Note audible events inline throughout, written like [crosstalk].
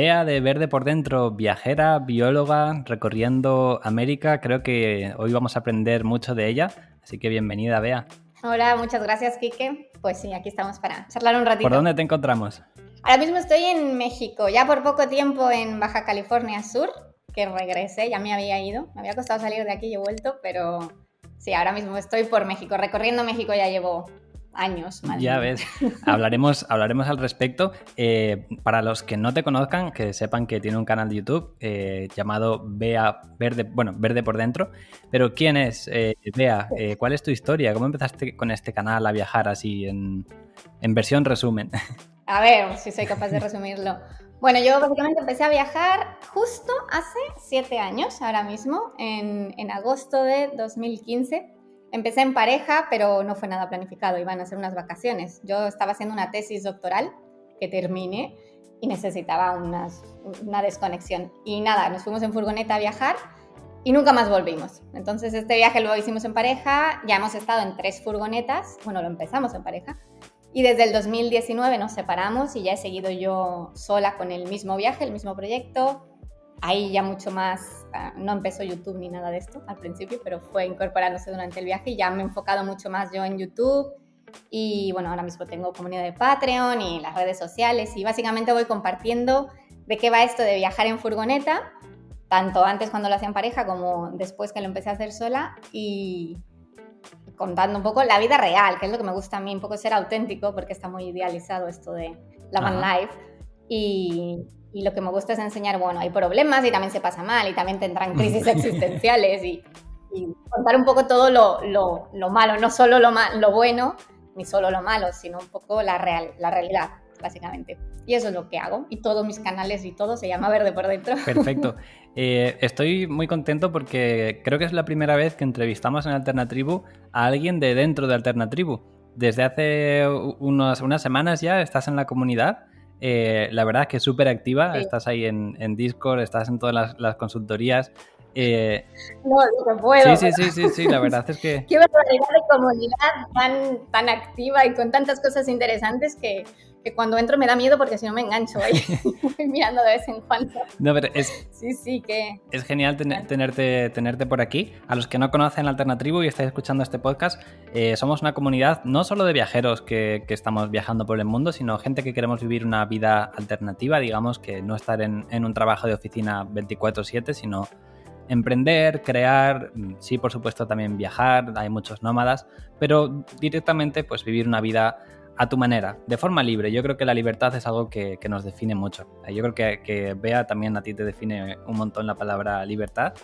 Bea de Verde por Dentro, viajera, bióloga, recorriendo América. Creo que hoy vamos a aprender mucho de ella, así que bienvenida, Bea. Hola, muchas gracias, Kike. Pues sí, aquí estamos para charlar un ratito. ¿Por dónde te encontramos? Ahora mismo estoy en México, ya por poco tiempo en Baja California Sur, que regresé, ya me había ido. Me había costado salir de aquí y he vuelto, pero sí, ahora mismo estoy por México. Recorriendo México ya llevo años más. Ya ves, [laughs] hablaremos, hablaremos al respecto. Eh, para los que no te conozcan, que sepan que tiene un canal de YouTube eh, llamado Bea Verde, bueno, Verde por Dentro. Pero ¿quién es eh, Bea? ¿Cuál es tu historia? ¿Cómo empezaste con este canal a viajar así en, en versión resumen? A ver si soy capaz de resumirlo. Bueno, yo básicamente empecé a viajar justo hace siete años, ahora mismo, en, en agosto de 2015 Empecé en pareja, pero no fue nada planificado, iban a ser unas vacaciones. Yo estaba haciendo una tesis doctoral que terminé y necesitaba una desconexión. Y nada, nos fuimos en furgoneta a viajar y nunca más volvimos. Entonces este viaje lo hicimos en pareja, ya hemos estado en tres furgonetas, bueno, lo empezamos en pareja. Y desde el 2019 nos separamos y ya he seguido yo sola con el mismo viaje, el mismo proyecto, ahí ya mucho más, ah, no empezó YouTube ni nada de esto al principio, pero fue incorporándose durante el viaje y ya me he enfocado mucho más yo en YouTube. Y bueno, ahora mismo tengo comunidad de Patreon y las redes sociales y básicamente voy compartiendo de qué va esto de viajar en furgoneta, tanto antes cuando lo hacía en pareja como después que lo empecé a hacer sola y contando un poco la vida real, que es lo que me gusta a mí, un poco ser auténtico porque está muy idealizado esto de la van life. Y, y lo que me gusta es enseñar, bueno, hay problemas y también se pasa mal y también tendrán crisis [laughs] existenciales y, contar un poco todo lo, lo, lo, malo, no solo lo, lo bueno ni solo lo malo, sino un poco la, real, la realidad, básicamente. Y eso es lo que hago. Y todos mis canales y todo se llama Verde por Dentro. Perfecto. [laughs] Eh, estoy muy contento porque creo que es la primera vez que entrevistamos en Alternatribu a alguien de dentro de Alternatribu. Desde hace unas semanas ya estás en la comunidad eh, la verdad es que súper activa, estás ahí en, Discord, estás en todas las, consultorías. Eh, no, no puedo. Sí, sí, sí, sí, la verdad es que... [laughs] Qué barbaridad de comunidad tan, tan activa y con tantas cosas interesantes que, que cuando entro me da miedo porque si no me engancho ahí, [laughs] [laughs] mirando de vez en cuando. No, pero es, sí, sí, que... Es genial tenerte, tenerte por aquí. A los que no conocen Alternatribu y estáis escuchando este podcast, eh, somos una comunidad no solo de viajeros que, que, estamos viajando por el mundo, sino gente que queremos vivir una vida alternativa, digamos, que no estar en, en un trabajo de oficina 24/7, sino emprender, crear, sí, por supuesto también viajar, hay muchos nómadas, pero directamente pues vivir una vida a tu manera, de forma libre. Yo creo que la libertad es algo que, nos define mucho. Yo creo que, que Bea también a ti te define un montón la palabra libertad.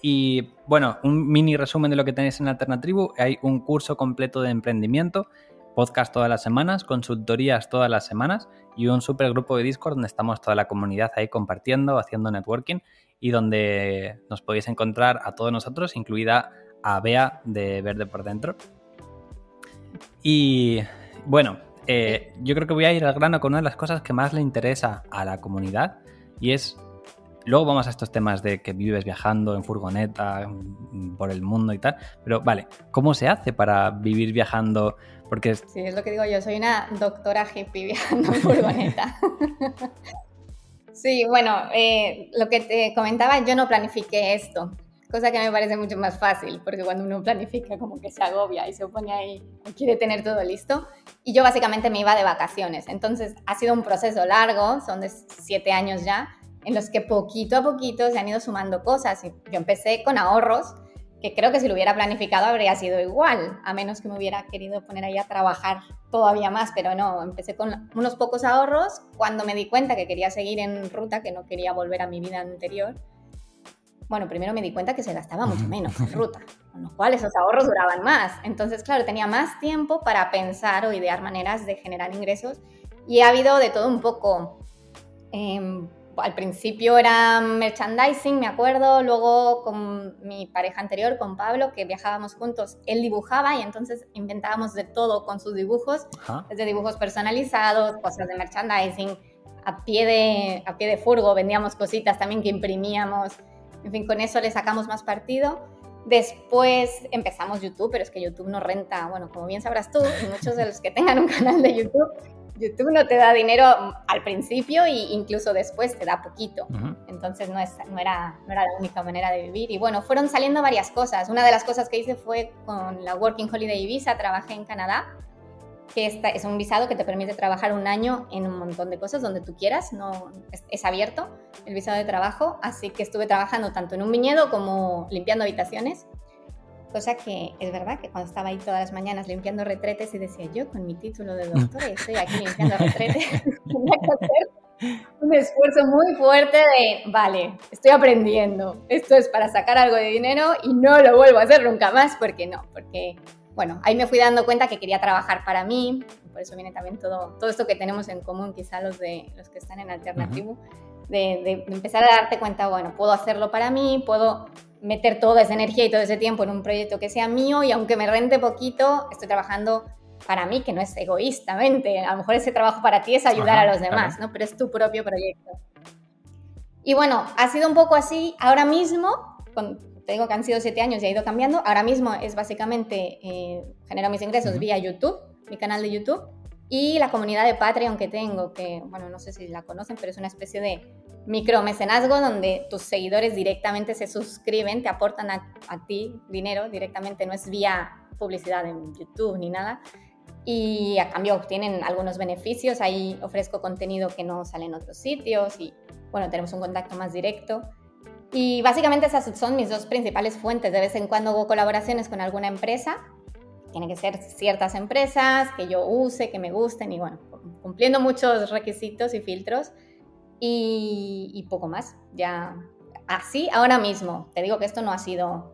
Y bueno, un mini resumen de lo que tenéis en Alternatribu. Hay un curso completo de emprendimiento, podcast todas las semanas, consultorías todas las semanas y un super grupo de Discord donde estamos toda la comunidad ahí compartiendo, haciendo networking y donde nos podéis encontrar a todos nosotros, incluida a Bea de Verde por Dentro. Y bueno, eh, yo creo que voy a ir al grano con una de las cosas que más le interesa a la comunidad y es, luego vamos a estos temas de que vives viajando en furgoneta mm, por el mundo y tal, pero vale, ¿cómo se hace para vivir viajando? Porque Sí, es lo que digo yo, soy una doctora hippie viajando en furgoneta. [laughs] sí, bueno, eh, lo que te comentaba, yo no planifiqué esto cosa que me parece mucho más fácil, porque cuando uno planifica como que se agobia y se pone ahí quiere tener todo listo. Y yo básicamente me iba de vacaciones, entonces ha sido un proceso largo, son de siete años ya, en los que poquito a poquito se han ido sumando cosas. Yo empecé con ahorros, que creo que si lo hubiera planificado habría sido igual, a menos que me hubiera querido poner ahí a trabajar todavía más, pero no, empecé con unos pocos ahorros cuando me di cuenta que quería seguir en ruta, que no quería volver a mi vida anterior bueno, primero me di cuenta que se gastaba mucho menos en [laughs] ruta, con lo cual esos ahorros duraban más. Entonces, claro, tenía más tiempo para pensar o idear maneras de generar ingresos y ha habido de todo un poco. Em, al principio era merchandising, me acuerdo, luego con mi pareja anterior, con Pablo, que viajábamos juntos, él dibujaba y entonces inventábamos de todo con sus dibujos, desde dibujos personalizados, cosas de merchandising, a pie de, a pie de furgo vendíamos cositas también que imprimíamos en fin, con eso le sacamos más partido. Después empezamos YouTube, pero es que YouTube no renta, bueno, como bien sabrás tú, y muchos de los que tengan un canal de YouTube, YouTube no te da dinero al principio e incluso después te da poquito. Entonces no, es, no, era, no era la única manera de vivir. Y bueno, fueron saliendo varias cosas. Una de las cosas que hice fue con la Working Holiday Visa, trabajé en Canadá, que esta, es un visado que te permite trabajar un año en un montón de cosas donde tú quieras, no, es, abierto el visado de trabajo, así que estuve trabajando tanto en un viñedo como limpiando habitaciones Cosa que es verdad que cuando estaba ahí todas las mañanas limpiando retretes y decía yo con mi título de doctor estoy aquí limpiando retretes, tenía que hacer un esfuerzo muy fuerte de, vale, estoy aprendiendo, esto es para sacar algo de dinero y no lo vuelvo a hacer nunca más, porque no, porque, bueno, ahí me fui dando cuenta que quería trabajar para mí, por eso viene también todo, todo esto que tenemos en común, quizá los, de, los que están en Alternativo, de, de empezar a darte cuenta, bueno, puedo hacerlo para mí, puedo meter toda esa energía y todo ese tiempo en un proyecto que sea mío y aunque me rente poquito, estoy trabajando para mí, que no es egoístamente. A lo mejor ese trabajo para ti es ayudar a los demás, ¿no? Pero es tu propio proyecto. Y bueno, ha sido un poco así. Ahora mismo, te digo que han sido siete años y ha ido cambiando. Ahora mismo es básicamente, eh, genero mis ingresos vía YouTube, mi canal de YouTube, y la comunidad de Patreon que tengo, que, bueno, no sé si la conocen, pero es una especie de micromecenazgo donde tus seguidores directamente se suscriben, te aportan a, ti dinero directamente, no es vía publicidad en YouTube ni nada. Y a cambio obtienen algunos beneficios. Ahí ofrezco contenido que no sale en otros sitios y bueno, tenemos un contacto más directo. Y básicamente esas son mis dos principales fuentes. De vez en cuando hago colaboraciones con alguna empresa. Tienen que ser ciertas empresas que yo use, que me gusten y bueno, cumpliendo muchos requisitos y filtros y, poco más. Ya así ahora mismo. Te digo que esto no ha sido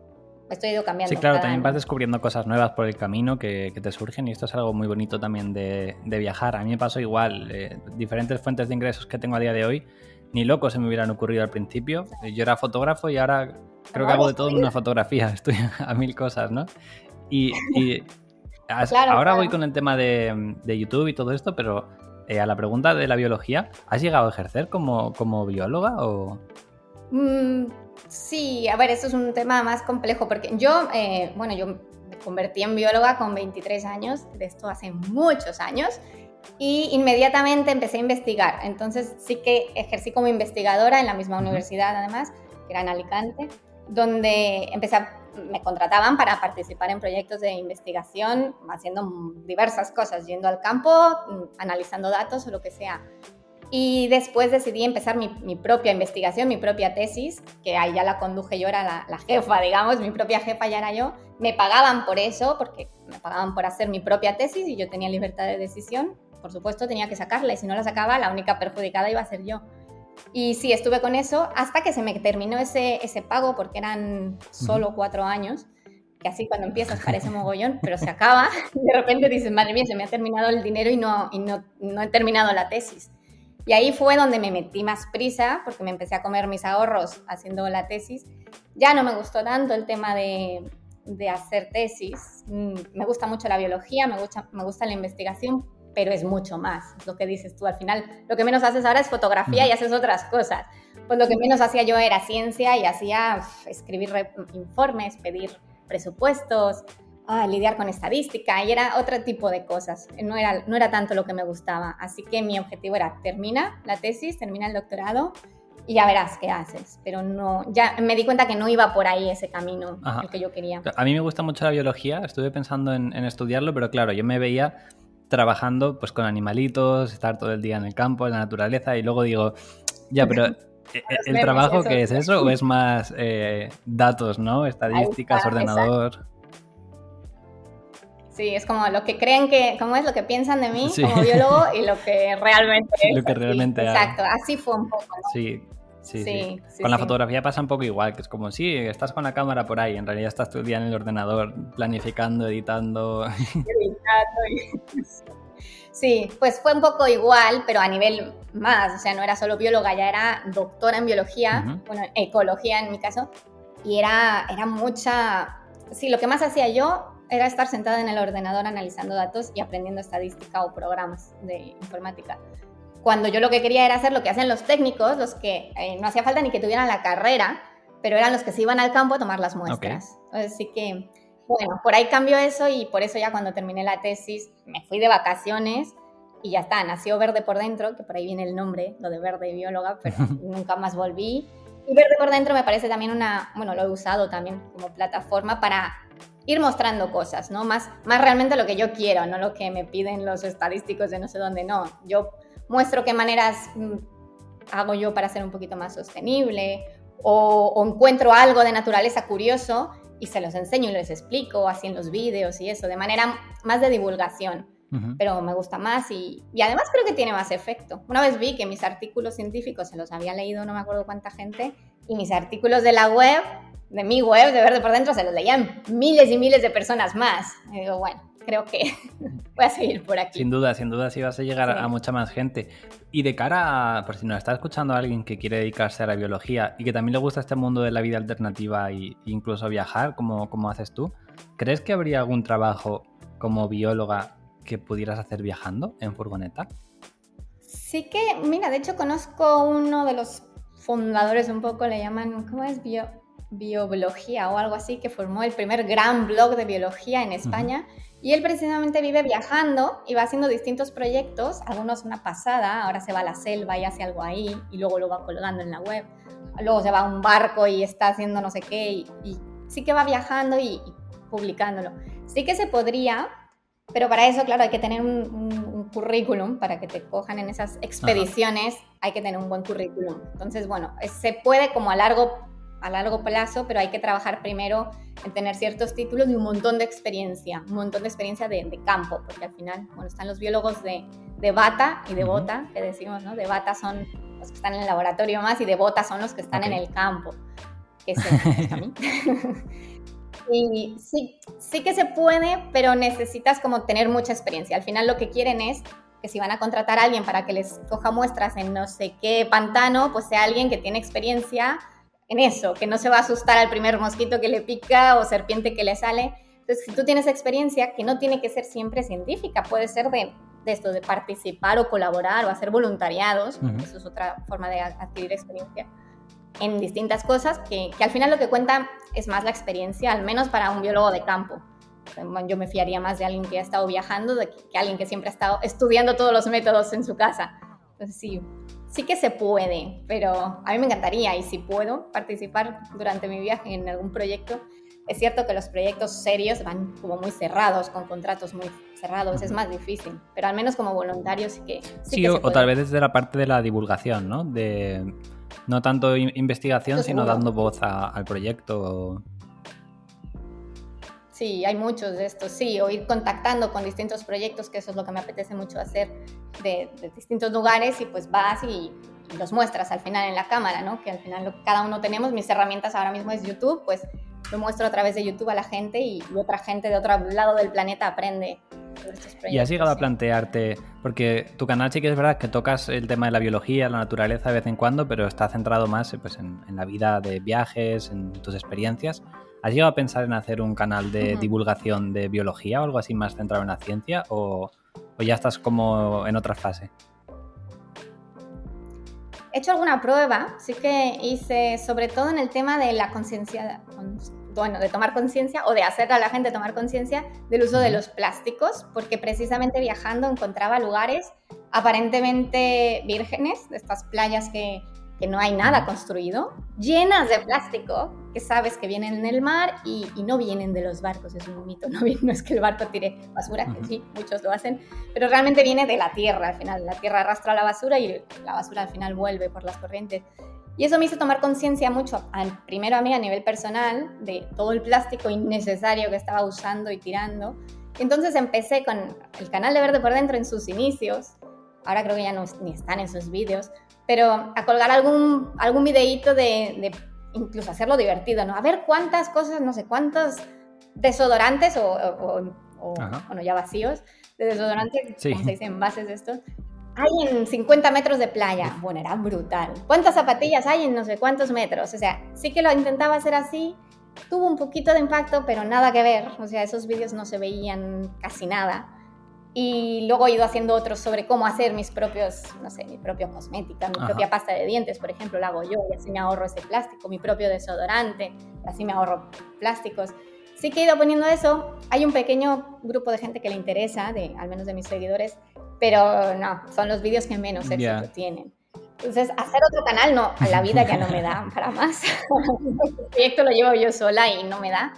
estoy ido cambiando. Sí, claro, también vas descubriendo cosas nuevas por el camino que, te surgen y esto es algo muy bonito también de, viajar. A mí me pasó igual, eh, diferentes fuentes de ingresos que tengo a día de hoy, ni loco se me hubieran ocurrido al principio. Yo era fotógrafo y ahora creo que hago de todo en una fotografía, [laughs] estoy a mil cosas, ¿no? Y, ahora voy con el tema de, de YouTube y todo esto, pero eh, a la pregunta de la biología, ¿has llegado a ejercer como, como bióloga o...? Mm, sí, a ver, eso es un tema más complejo porque yo, eh, bueno, yo me convertí en bióloga con 23 años, de esto hace muchos años, y inmediatamente empecé a investigar. Entonces sí que ejercí como investigadora en la misma universidad, además, que era en Alicante, donde empecé a me contrataban para participar en proyectos de investigación, haciendo diversas cosas, yendo al campo, analizando datos o lo que sea. Y después decidí empezar mi, propia investigación, mi propia tesis, que ahí ya la conduje yo, era la, la, jefa, digamos, mi propia jefa ya era yo. Me pagaban por eso, porque me pagaban por hacer mi propia tesis y yo tenía libertad de decisión. Por supuesto, tenía que sacarla y si no la sacaba, la única perjudicada iba a ser yo. Y sí, estuve con eso hasta que se me terminó ese, ese pago, porque eran solo cuatro años, que así cuando empiezas parece mogollón, pero se acaba. [laughs] De repente dices, madre mía, se me ha terminado el dinero y no, y no, no he terminado la tesis. Y ahí fue donde me metí más prisa, porque me empecé a comer mis ahorros haciendo la tesis. Ya no me gustó tanto el tema de, de hacer tesis. Mm, me gusta mucho la biología, me gusta, me gusta la investigación, pero es mucho más. lo que dices tú, al final lo que menos haces ahora es fotografía y haces otras cosas. Pues lo que menos hacía yo era ciencia y hacía escribir informes, pedir presupuestos, ah, lidiar con estadística y era otro tipo de cosas. No era, no era tanto lo que me gustaba. Así que mi objetivo era termina la tesis, termina el doctorado y ya verás qué haces. Pero no, ya me di cuenta que no iba por ahí ese camino el que yo quería. A mí me gusta mucho la biología, estuve pensando en, en estudiarlo, pero claro, yo me veía trabajando pues con animalitos, estar todo el día en el campo, en la naturaleza, y luego digo, ya, pero [laughs] ¿e-, e-, ¿el trabajo qué es eso? ¿O es más eh, datos, ¿no? Estadísticas, ordenador. Sí, es como lo que creen que, como es lo que piensan de mí como biólogo y lo que [laughs] realmente es. Lo que realmente Exacto, así fue un poco. Sí, Sí, sí. con la fotografía pasa un poco igual, que es como, sí, estás con la cámara por ahí, en realidad estás todo el día en el ordenador planificando, editando. [laughs] [laughs] Sí, pues fue un poco igual, pero a nivel más, o sea, no era solo bióloga, ya era doctora en biología, bueno, ecología en mi caso, y era, era mucha, sí, lo que más hacía yo era estar sentada en el ordenador analizando datos y aprendiendo estadística o programas de informática cuando yo lo que quería era hacer lo que hacen los técnicos, los que eh, no hacía falta ni que tuvieran la carrera, pero eran los que se iban al campo a tomar las muestras. Así que, bueno, por ahí cambió eso y por eso ya cuando terminé la tesis me fui de vacaciones y ya está, nació Verde por Dentro, que por ahí viene el nombre, lo de verde bióloga, pero [laughs] nunca más volví. Y Verde por Dentro me parece también una, bueno, lo he usado también como plataforma para ir mostrando cosas, ¿no? Más, más realmente lo que yo quiero, no lo que me piden los estadísticos de no sé dónde, no. Yo muestro qué maneras mm, hago yo para ser un poquito más sostenible o, o encuentro algo de naturaleza curioso y se los enseño y les explico así en los vídeos y eso, de manera más de divulgación pero me gusta más y, y, además creo que tiene más efecto. Una vez vi que mis artículos científicos se los había leído no me acuerdo cuánta gente y mis artículos de la web, de mi web, de Verde por Dentro, se los leían miles y miles de personas más. Y digo, bueno, creo que [laughs] voy a seguir por aquí. Sin duda, sin duda sí vas a llegar a mucha más gente. Y de cara a, por si nos está escuchando alguien que quiere dedicarse a la biología y que también le gusta este mundo de la vida alternativa e incluso viajar, como, como haces tú, ¿crees que habría algún trabajo como bióloga que pudieras hacer viajando en furgoneta? Sí que, mira, de hecho conozco uno de los fundadores, un poco le llaman, ¿cómo es? Bio, Biobiología o algo así, que formó el primer gran blog de biología en España. Y él precisamente vive viajando y va haciendo distintos proyectos, algunos una pasada, ahora se va a la selva y hace algo ahí y luego lo va colgando en la web, luego se va a un barco y está haciendo no sé qué y, sí que va viajando y, y publicándolo. Sí que se podría, pero para eso, claro, hay que tener un, currículum, para que te cojan en esas expediciones, hay que tener un buen currículum. Entonces, bueno, se puede como a largo, a largo plazo, pero hay que trabajar primero en tener ciertos títulos y un montón de experiencia, un montón de experiencia de, campo, porque al final, bueno, están los biólogos de, de bata y de bota, que decimos, ¿no? De bata son los que están en el laboratorio más y de bota son los que están en el campo, que [laughs] a mí. [laughs] Y sí, sí que se puede, pero necesitas como tener mucha experiencia. Al final lo que quieren es que si van a contratar a alguien para que les coja muestras en no sé qué pantano, pues sea alguien que tiene experiencia en eso, que no se va a asustar al primer mosquito que le pica o serpiente que le sale. Entonces, si tú tienes experiencia, que no tiene que ser siempre científica, puede ser de, de esto, de participar o colaborar o hacer voluntariados, eso es otra forma de adquirir experiencia en distintas cosas, que, que, al final lo que cuenta es más la experiencia, al menos para un biólogo de campo. Yo me fiaría más de alguien que ha estado viajando de que, alguien que siempre ha estado estudiando todos los métodos en su casa. Entonces sí, sí que se puede, pero a mí me encantaría y si puedo participar durante mi viaje en algún proyecto, es cierto que los proyectos serios van como muy cerrados, con contratos muy cerrados, es más difícil, pero al menos como voluntario sí que... Sí, o, o, tal vez desde la parte de la divulgación, ¿no? De no tanto investigación, sino dando voz al proyecto. Sí, hay muchos de estos, sí, o ir contactando con distintos proyectos, que eso es lo que me apetece mucho hacer, de, distintos lugares y pues vas y, los muestras al final en la cámara, ¿no? Que al final lo, cada uno tenemos, mis herramientas ahora mismo es YouTube, pues lo muestro a través de YouTube a la gente y otra gente de otro lado del planeta aprende y has llegado a plantearte, porque tu canal sí que es verdad que tocas el tema de la biología, la naturaleza de vez en cuando, pero está centrado más pues, en, la vida de viajes, en tus experiencias. ¿Has llegado a pensar en hacer un canal de divulgación de biología o algo así más centrado en la ciencia? ¿O, o ya estás como en otra fase? He hecho alguna prueba, sí que hice sobre todo en el tema de la conciencia bueno, de tomar conciencia o de hacer a la gente tomar conciencia del uso de los plásticos, porque precisamente viajando encontraba lugares aparentemente vírgenes, de estas playas que, que no hay nada construido, llenas de plástico, que sabes que vienen en el mar y, y, no vienen de los barcos, es un mito, [laughs] no, no es que el barco tire basura, que sí, muchos lo hacen, pero realmente viene de la tierra al final, la tierra arrastra la basura y la basura al final vuelve por las corrientes. Y eso me hizo tomar conciencia mucho, primero a mí a nivel personal, de todo el plástico innecesario que estaba usando y tirando. Y entonces empecé con el canal de Verde por Dentro en sus inicios, ahora creo que ya no ni están en sus vídeos, pero a colgar algún, algún videíto de, de incluso hacerlo divertido, ¿no? A ver cuántas cosas, no sé cuántos desodorantes o, o, bueno, ya vacíos, de desodorantes, como se dice, envases de estos, hay en 50 metros de playa. Bueno, era brutal. ¿Cuántas zapatillas hay en no sé cuántos metros? O sea, sí que lo intentaba hacer así. Tuvo un poquito de impacto, pero nada que ver. O sea, esos vídeos no se veían casi nada. Y luego he ido haciendo otros sobre cómo hacer mis propios, no sé, mi propia cosmética, mi propia pasta de dientes, por ejemplo, la hago yo y así me ahorro ese plástico, mi propio desodorante, así me ahorro plásticos. Sí que he ido poniendo eso. Hay un pequeño grupo de gente que le interesa, de, al menos de mis seguidores, pero no, son los vídeos que menos éxito tienen. Entonces, hacer otro canal, no, la vida ya no me da [laughs] para más. [laughs] el proyecto lo llevo yo sola y no me da.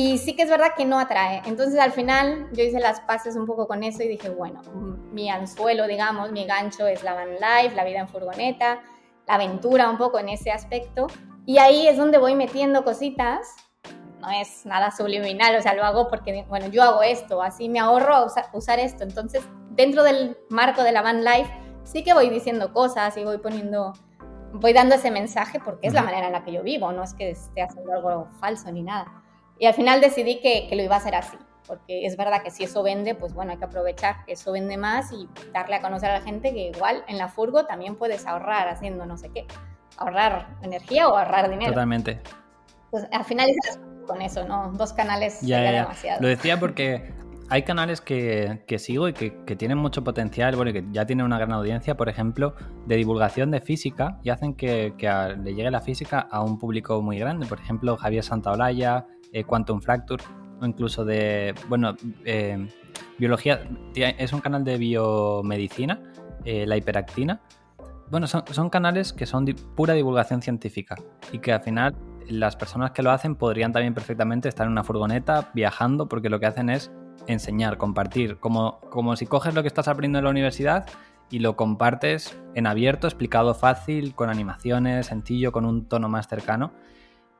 Y sí que es verdad que no atrae. Entonces, al final, yo hice las paces un poco con eso y dije, bueno, mi anzuelo, digamos, mi gancho es la van life, la vida en furgoneta, la aventura un poco en ese aspecto. Y ahí es donde voy metiendo cositas. No es nada subliminal, o sea, lo hago porque, bueno, yo hago esto, así me ahorro usar, usar esto. Entonces, dentro del marco de la van life, sí que voy diciendo cosas y voy poniendo, voy dando ese mensaje porque es la manera en la que yo vivo, no es que esté haciendo algo falso ni nada. Y al final decidí que, que lo iba a hacer así, porque es verdad que si eso vende, pues bueno, hay que aprovechar que eso vende más y darle a conocer a la gente que igual en la furgo también puedes ahorrar haciendo no sé qué, ahorrar energía o ahorrar dinero. Totalmente. Pues al final es con eso, ¿no? Dos canales ya, ya, demasiado. Lo decía porque hay canales que, sigo y que, tienen mucho potencial, bueno, y que ya tienen una gran audiencia, por ejemplo, de divulgación de física y hacen que, le llegue la física a un público muy grande. Por ejemplo, Javier Santaolalla, eh, Quantum Fracture, o incluso de, bueno, eh, biología, es un canal de biomedicina, eh, la hiperactina. Bueno, son, son canales que son pura divulgación científica y que al final las personas que lo hacen podrían también perfectamente estar en una furgoneta viajando porque lo que hacen es enseñar, compartir, como, como si coges lo que estás aprendiendo en la universidad y lo compartes en abierto, explicado fácil, con animaciones, sencillo, con un tono más cercano,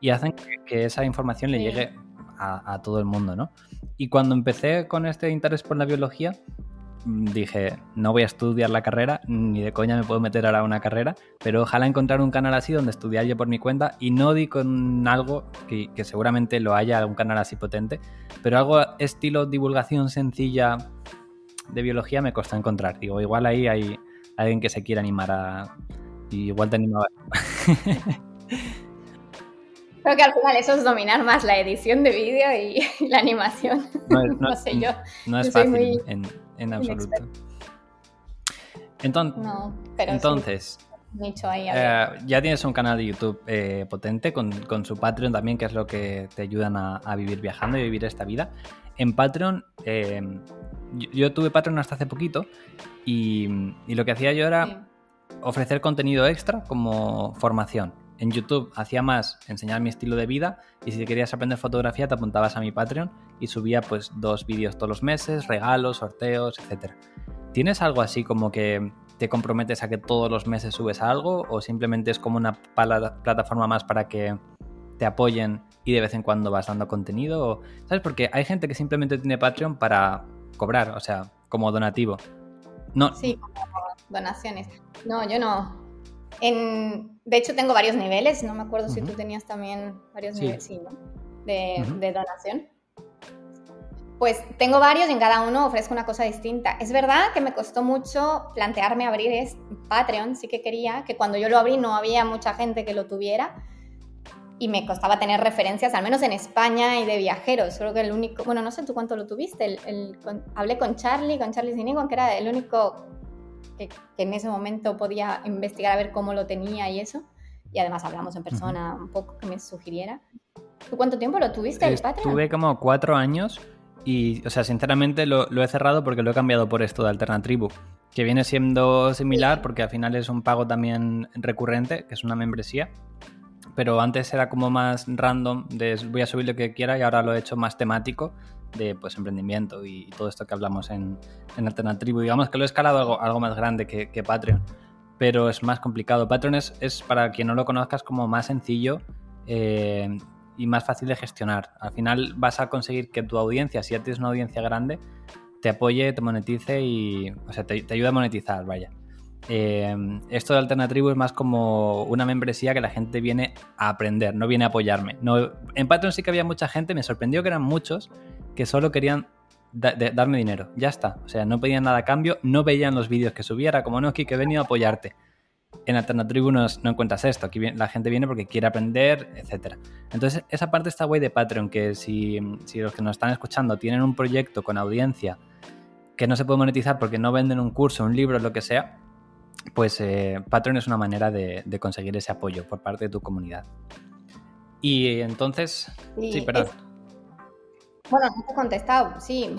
y hacen que, esa información le llegue a, a, todo el mundo, ¿no? Y cuando empecé con este interés por la biología, dije, no voy a estudiar la carrera, ni de coña me puedo meter ahora a una carrera, pero ojalá encontrar un canal así donde estudiar yo por mi cuenta y no di con algo que, seguramente lo haya, un canal así potente, pero algo estilo divulgación sencilla de biología me cuesta encontrar. Digo, igual ahí hay alguien que se quiera animar a... Y igual te animaba. [laughs] Creo que al final eso es dominar más la edición de vídeo y [laughs] la animación. No, [laughs] sé yo. No es fácil en, absoluto. Entonces, entonces eh, ya tienes un canal de YouTube eh, potente con, su Patreon también, que es lo que te ayudan a, vivir viajando y vivir esta vida. En Patreon, eh, yo, tuve Patreon hasta hace poquito y, lo que hacía yo era ofrecer contenido extra como formación en YouTube hacía más enseñar mi estilo de vida y si querías aprender fotografía te apuntabas a mi Patreon y subía pues dos vídeos todos los meses, regalos, sorteos, etc. ¿Tienes algo así como que te comprometes a que todos los meses subes algo o simplemente es como una plataforma más para que te apoyen y de vez en cuando vas dando contenido? ¿Sabes? Porque hay gente que simplemente tiene Patreon para cobrar, o sea, como donativo. No. Sí, donaciones. No, yo no. De hecho, tengo varios niveles. No me acuerdo si tú tenías también varios niveles, sí, ¿no? De, de, donación. Pues tengo varios y en cada uno ofrezco una cosa distinta. Es verdad que me costó mucho plantearme abrir Patreon, sí que quería, que cuando yo lo abrí no había mucha gente que lo tuviera y me costaba tener referencias, al menos en España y de viajeros. Creo que el único, bueno, no sé tú cuánto lo tuviste, el, hablé con Charlie, con Charlie Sinigon, que era el único que, en ese momento podía investigar a ver cómo lo tenía y eso. Y además hablamos en persona un poco que me sugiriera. ¿Tú cuánto tiempo lo tuviste el Patreon? Tuve como cuatro años y, o sea, sinceramente lo, he cerrado porque lo he cambiado por esto de Alternatribu, que viene siendo similar porque al final es un pago también recurrente, que es una membresía. Pero antes era como más random, de voy a subir lo que quiera y ahora lo he hecho más temático de pues, emprendimiento y, todo esto que hablamos en, en Alternatribu. Digamos que lo he escalado algo, algo más grande que, Patreon, pero es más complicado. Patreon es, es, para quien no lo conozcas, como más sencillo eh, y más fácil de gestionar. Al final vas a conseguir que tu audiencia, si ya tienes una audiencia grande, te apoye, te monetice y, o sea, te, te ayuda a monetizar, vaya. Eh, esto de Alternatribu es más como una membresía que la gente viene a aprender, no viene a apoyarme. No, en Patreon sí que había mucha gente, me sorprendió que eran muchos, que solo querían darme dinero. Ya está. O sea, no pedían nada a cambio, no veían los vídeos que subiera, como no, que he venido a apoyarte. En Alternatribu no, no encuentras esto. Aquí la gente viene porque quiere aprender, etc. Entonces, esa parte está guay de Patreon, que si, los que nos están escuchando tienen un proyecto con audiencia que no se puede monetizar porque no venden un curso, un libro, lo que sea, pues eh, Patreon es una manera de, conseguir ese apoyo por parte de tu comunidad. Y entonces, sí, perdón. Bueno, no he contestado, sí,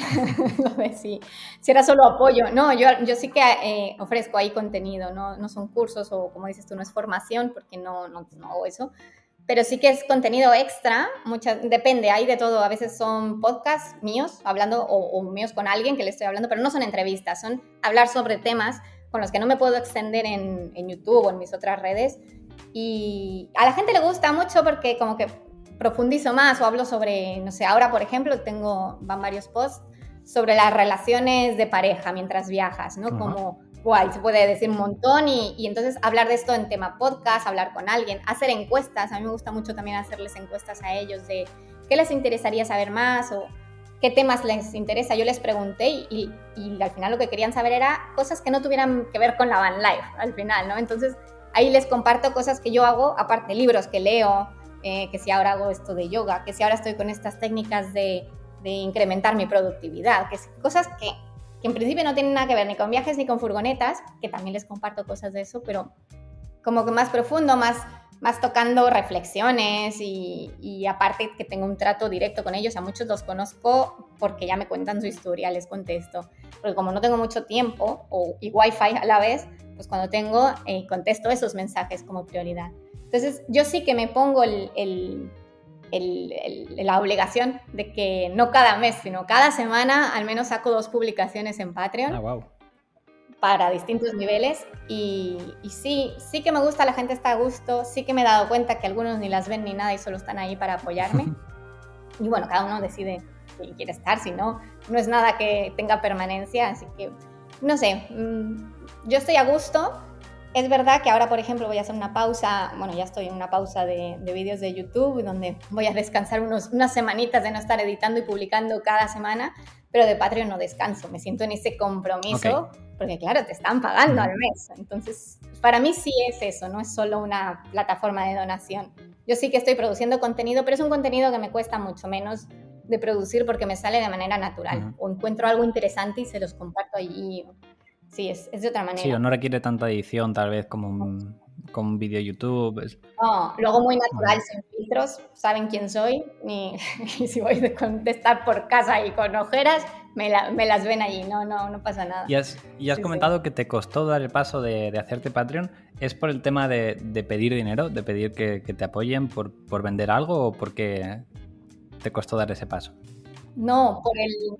[laughs] sí. Si era solo apoyo. No, yo, yo sí que eh, ofrezco ahí contenido, ¿no? no son cursos o como dices tú, no es formación porque no, no, no hago eso. Pero sí que es contenido extra, muchas, depende, hay de todo. A veces son podcasts míos hablando o, míos con alguien que le estoy hablando, pero no son entrevistas, son hablar sobre temas con los que no me puedo extender en, en YouTube o en mis otras redes. Y a la gente le gusta mucho porque como que profundizo más o hablo sobre, no sé, ahora por ejemplo tengo, van varios posts sobre las relaciones de pareja mientras viajas, ¿no? Como, guay, se puede decir un montón y, y, entonces hablar de esto en tema podcast, hablar con alguien, hacer encuestas, a mí me gusta mucho también hacerles encuestas a ellos de qué les interesaría saber más o qué temas les interesa. Yo les pregunté y, y, al final lo que querían saber era cosas que no tuvieran que ver con la van life, al final, ¿no? Entonces ahí les comparto cosas que yo hago, aparte libros que leo, eh, que si ahora hago esto de yoga, que si ahora estoy con estas técnicas de, incrementar mi productividad, que cosas que, en principio no tienen nada que ver ni con viajes ni con furgonetas, que también les comparto cosas de eso, pero como que más profundo, más, más tocando reflexiones y, aparte que tengo un trato directo con ellos, a muchos los conozco porque ya me cuentan su historia, les contesto, porque como no tengo mucho tiempo o, y wifi a la vez, pues cuando tengo, eh, contesto esos mensajes como prioridad. Entonces, yo sí que me pongo la obligación de que no cada mes, sino cada semana al menos saco dos publicaciones en Patreon. Ah, para distintos niveles y, sí, sí que me gusta, la gente está a gusto, sí que me he dado cuenta que algunos ni las ven ni nada y solo están ahí para apoyarme. [laughs] y bueno, cada uno decide si quiere estar, si no, no es nada que tenga permanencia, así que no sé, mm, yo estoy a gusto, es verdad que ahora, por ejemplo, voy a hacer una pausa, bueno, ya estoy en una pausa de, vídeos de YouTube, donde voy a descansar unos, unas semanitas de no estar editando y publicando cada semana, pero de Patreon no descanso, me siento en ese compromiso, porque claro, te están pagando al mes. Entonces, para mí sí es eso, no es solo una plataforma de donación. Yo sí que estoy produciendo contenido, pero es un contenido que me cuesta mucho menos de producir porque me sale de manera natural, o encuentro algo interesante y se los comparto allí Sí, es, de otra manera. Sí, no requiere tanta edición tal vez como un, como un vídeo YouTube. No, luego muy natural, sin filtros, saben quién soy, y, [laughs] si voy a contestar por casa y con ojeras, me, las ven allí, no, no, no pasa nada. Y has, y has comentado que te costó dar el paso de, hacerte Patreon, ¿es por el tema de, pedir dinero, de pedir que, te apoyen por, por vender algo o porque te costó dar ese paso? No, por el,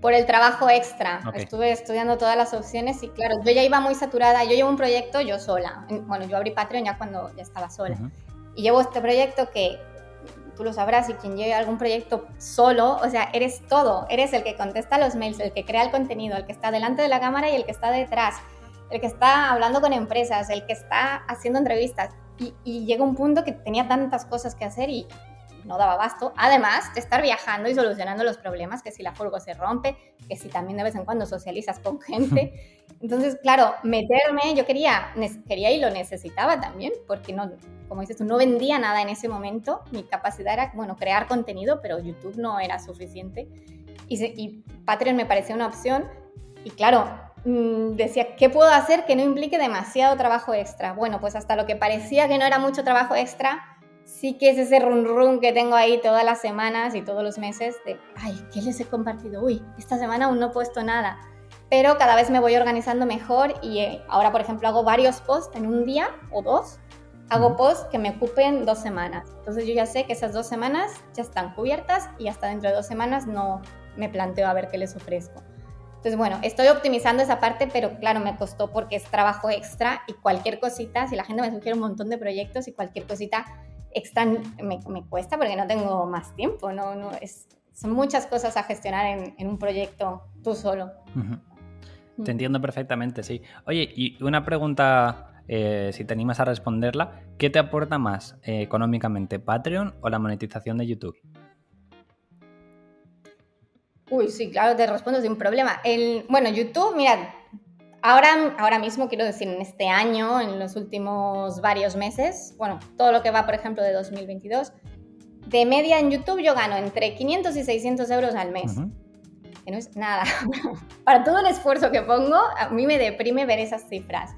por el trabajo extra. Estuve estudiando todas las opciones y claro, yo ya iba muy saturada. Yo llevo un proyecto yo sola. Bueno, yo abrí Patreon ya cuando ya estaba sola. Y llevo este proyecto que tú lo sabrás y quien lleve algún proyecto solo, o sea, eres todo. Eres el que contesta los mails, el que crea el contenido, el que está delante de la cámara y el que está detrás, el que está hablando con empresas, el que está haciendo entrevistas. Y, y llega un punto que tenía tantas cosas que hacer y, no daba abasto, además de estar viajando y solucionando los problemas, que si la furgo se rompe, que si también de vez en cuando socializas con gente. [laughs] Entonces, claro, meterme, yo quería, quería y lo necesitaba también, porque no, como dices tú, no vendía nada en ese momento, mi capacidad era, bueno, crear contenido, pero YouTube no era suficiente. Y, y Patreon me parecía una opción, y claro, mm, decía, ¿qué puedo hacer que no implique demasiado trabajo extra? Bueno, pues hasta lo que parecía que no era mucho trabajo extra, sí que es ese run run que tengo ahí todas las semanas y todos los meses de, ay, ¿qué les he compartido? Uy, esta semana aún no he puesto nada. Pero cada vez me voy organizando mejor y eh, ahora, por ejemplo, hago varios posts en un día o dos. Hago posts que me ocupen dos semanas. Entonces yo ya sé que esas dos semanas ya están cubiertas y hasta dentro de dos semanas no me planteo a ver qué les ofrezco. Entonces, bueno, estoy optimizando esa parte, pero claro, me costó porque es trabajo extra y cualquier cosita, si la gente me sugiere un montón de proyectos y cualquier cosita extra me, cuesta porque no tengo más tiempo, no, no es, son muchas cosas a gestionar en, un proyecto tú solo. Mm. Te entiendo perfectamente, sí. Oye, y una pregunta, eh, si te animas a responderla, ¿qué te aporta más eh, económicamente, Patreon o la monetización de YouTube? Uy, sí, claro, te respondo sin problema. El, bueno, YouTube, mira, Ahora, ahora mismo, quiero decir, en este año, en los últimos varios meses, bueno, todo lo que va, por ejemplo, de 2022, de media en YouTube yo gano entre 500 y 600 euros al mes. Que no es nada. [laughs] Para todo el esfuerzo que pongo, a mí me deprime ver esas cifras.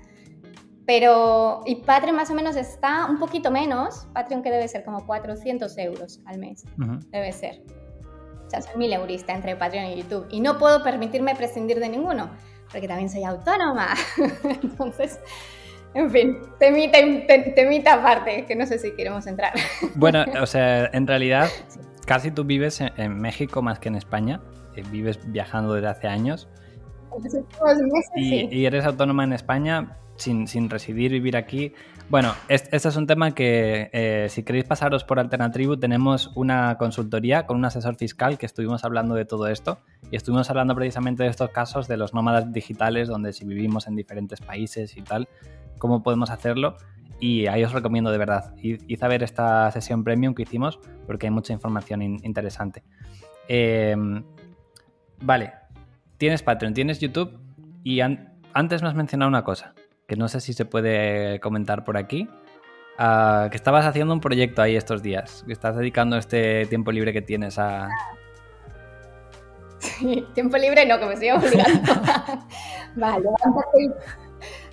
Pero, y Patreon más o menos está un poquito menos. Patreon que debe ser como 400 euros al mes. Debe ser. O sea, soy mil eurista entre Patreon y YouTube. Y no puedo permitirme prescindir de ninguno, porque también soy autónoma. [laughs] Entonces, en fin, temita, temita aparte, que no sé si queremos entrar. Bueno, [laughs] o sea, en realidad, casi tú vives en, México más que en España. Eh, vives viajando desde hace años. y, y eres autónoma en España sin, sin residir, vivir aquí. Bueno, este, es un tema que eh, si queréis pasaros por Alternatribu tenemos una consultoría con un asesor fiscal que estuvimos hablando de todo esto y estuvimos hablando precisamente de estos casos de los nómadas digitales donde si vivimos en diferentes países y tal, cómo podemos hacerlo y ahí os recomiendo de verdad. Id a ver esta sesión premium que hicimos porque hay mucha información interesante. Em, vale, tienes Patreon, tienes YouTube y antes me has mencionado una cosa que no sé si se puede comentar por aquí, ah, que estabas haciendo un proyecto ahí estos días, que estás dedicando este tiempo libre que tienes a... [laughs] Sí, tiempo libre no, que me estoy obligando. [laughs] vale,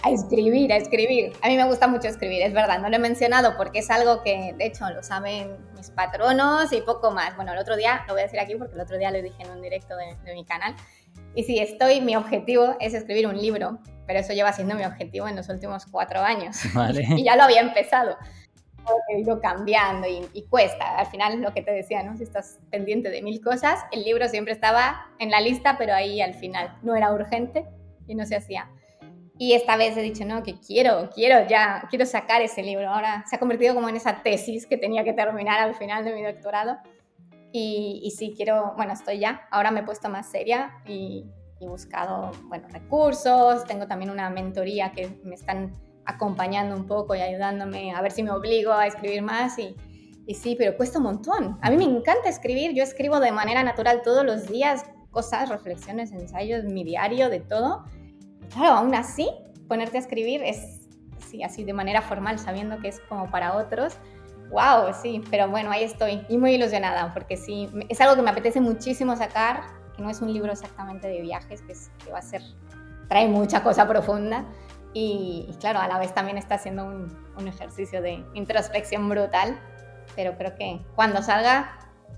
a escribir, a escribir. A mí me gusta mucho escribir, es verdad, no lo he mencionado porque es algo que de hecho lo saben mis patronos y poco más. Bueno, el otro día, lo voy a decir aquí porque el otro día lo dije en un directo de, de mi canal, y si estoy, mi objetivo es escribir un libro, pero eso lleva siendo mi objetivo en los últimos cuatro años. [laughs] y ya lo había empezado. He ido cambiando y, cuesta. Al final, lo que te decía, ¿no? Si estás pendiente de mil cosas, el libro siempre estaba en la lista, pero ahí al final no era urgente y no se hacía. Y esta vez he dicho, no, que quiero, quiero ya, quiero sacar ese libro. Ahora se ha convertido como en esa tesis que tenía que terminar al final de mi doctorado. Y, sí, quiero, bueno, estoy ya, ahora me he puesto más seria y, he buscado, bueno, recursos, tengo también una mentoría que me están acompañando un poco y ayudándome a ver si me obligo a escribir más y, y sí, pero cuesta un montón. A mí me encanta escribir, yo escribo de manera natural todos los días, cosas, reflexiones, ensayos, mi diario, de todo. Claro, aún así, ponerte a escribir es, sí, así de manera formal, sabiendo que es como para otros, Wow, sí, pero bueno, ahí estoy y muy ilusionada porque sí, es algo que me apetece muchísimo sacar, que no es un libro exactamente de viajes, que, que va a ser, trae mucha cosa profunda y, claro, a la vez también está haciendo un, un, ejercicio de introspección brutal, pero creo que cuando salga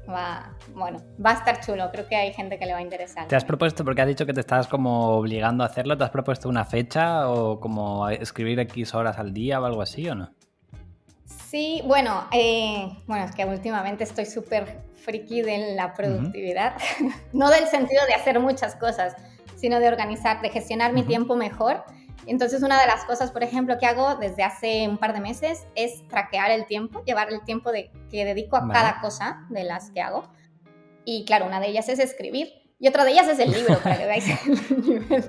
va, bueno, va a estar chulo, creo que hay gente que le va a interesar. ¿Te has propuesto, porque has dicho que te estás como obligando a hacerlo, ¿te has propuesto una fecha o como escribir X horas al día o algo así o no? Sí, bueno, eh, bueno, es que últimamente estoy súper friki de la productividad, [laughs] no del sentido de hacer muchas cosas, sino de organizar, de gestionar mi tiempo mejor. Entonces, una de las cosas, por ejemplo, que hago desde hace un par de meses es traquear el tiempo, llevar el tiempo de, que dedico a cada cosa de las que hago. Y claro, una de ellas es escribir y otra de ellas es el libro, para que veáis el [laughs] nivel.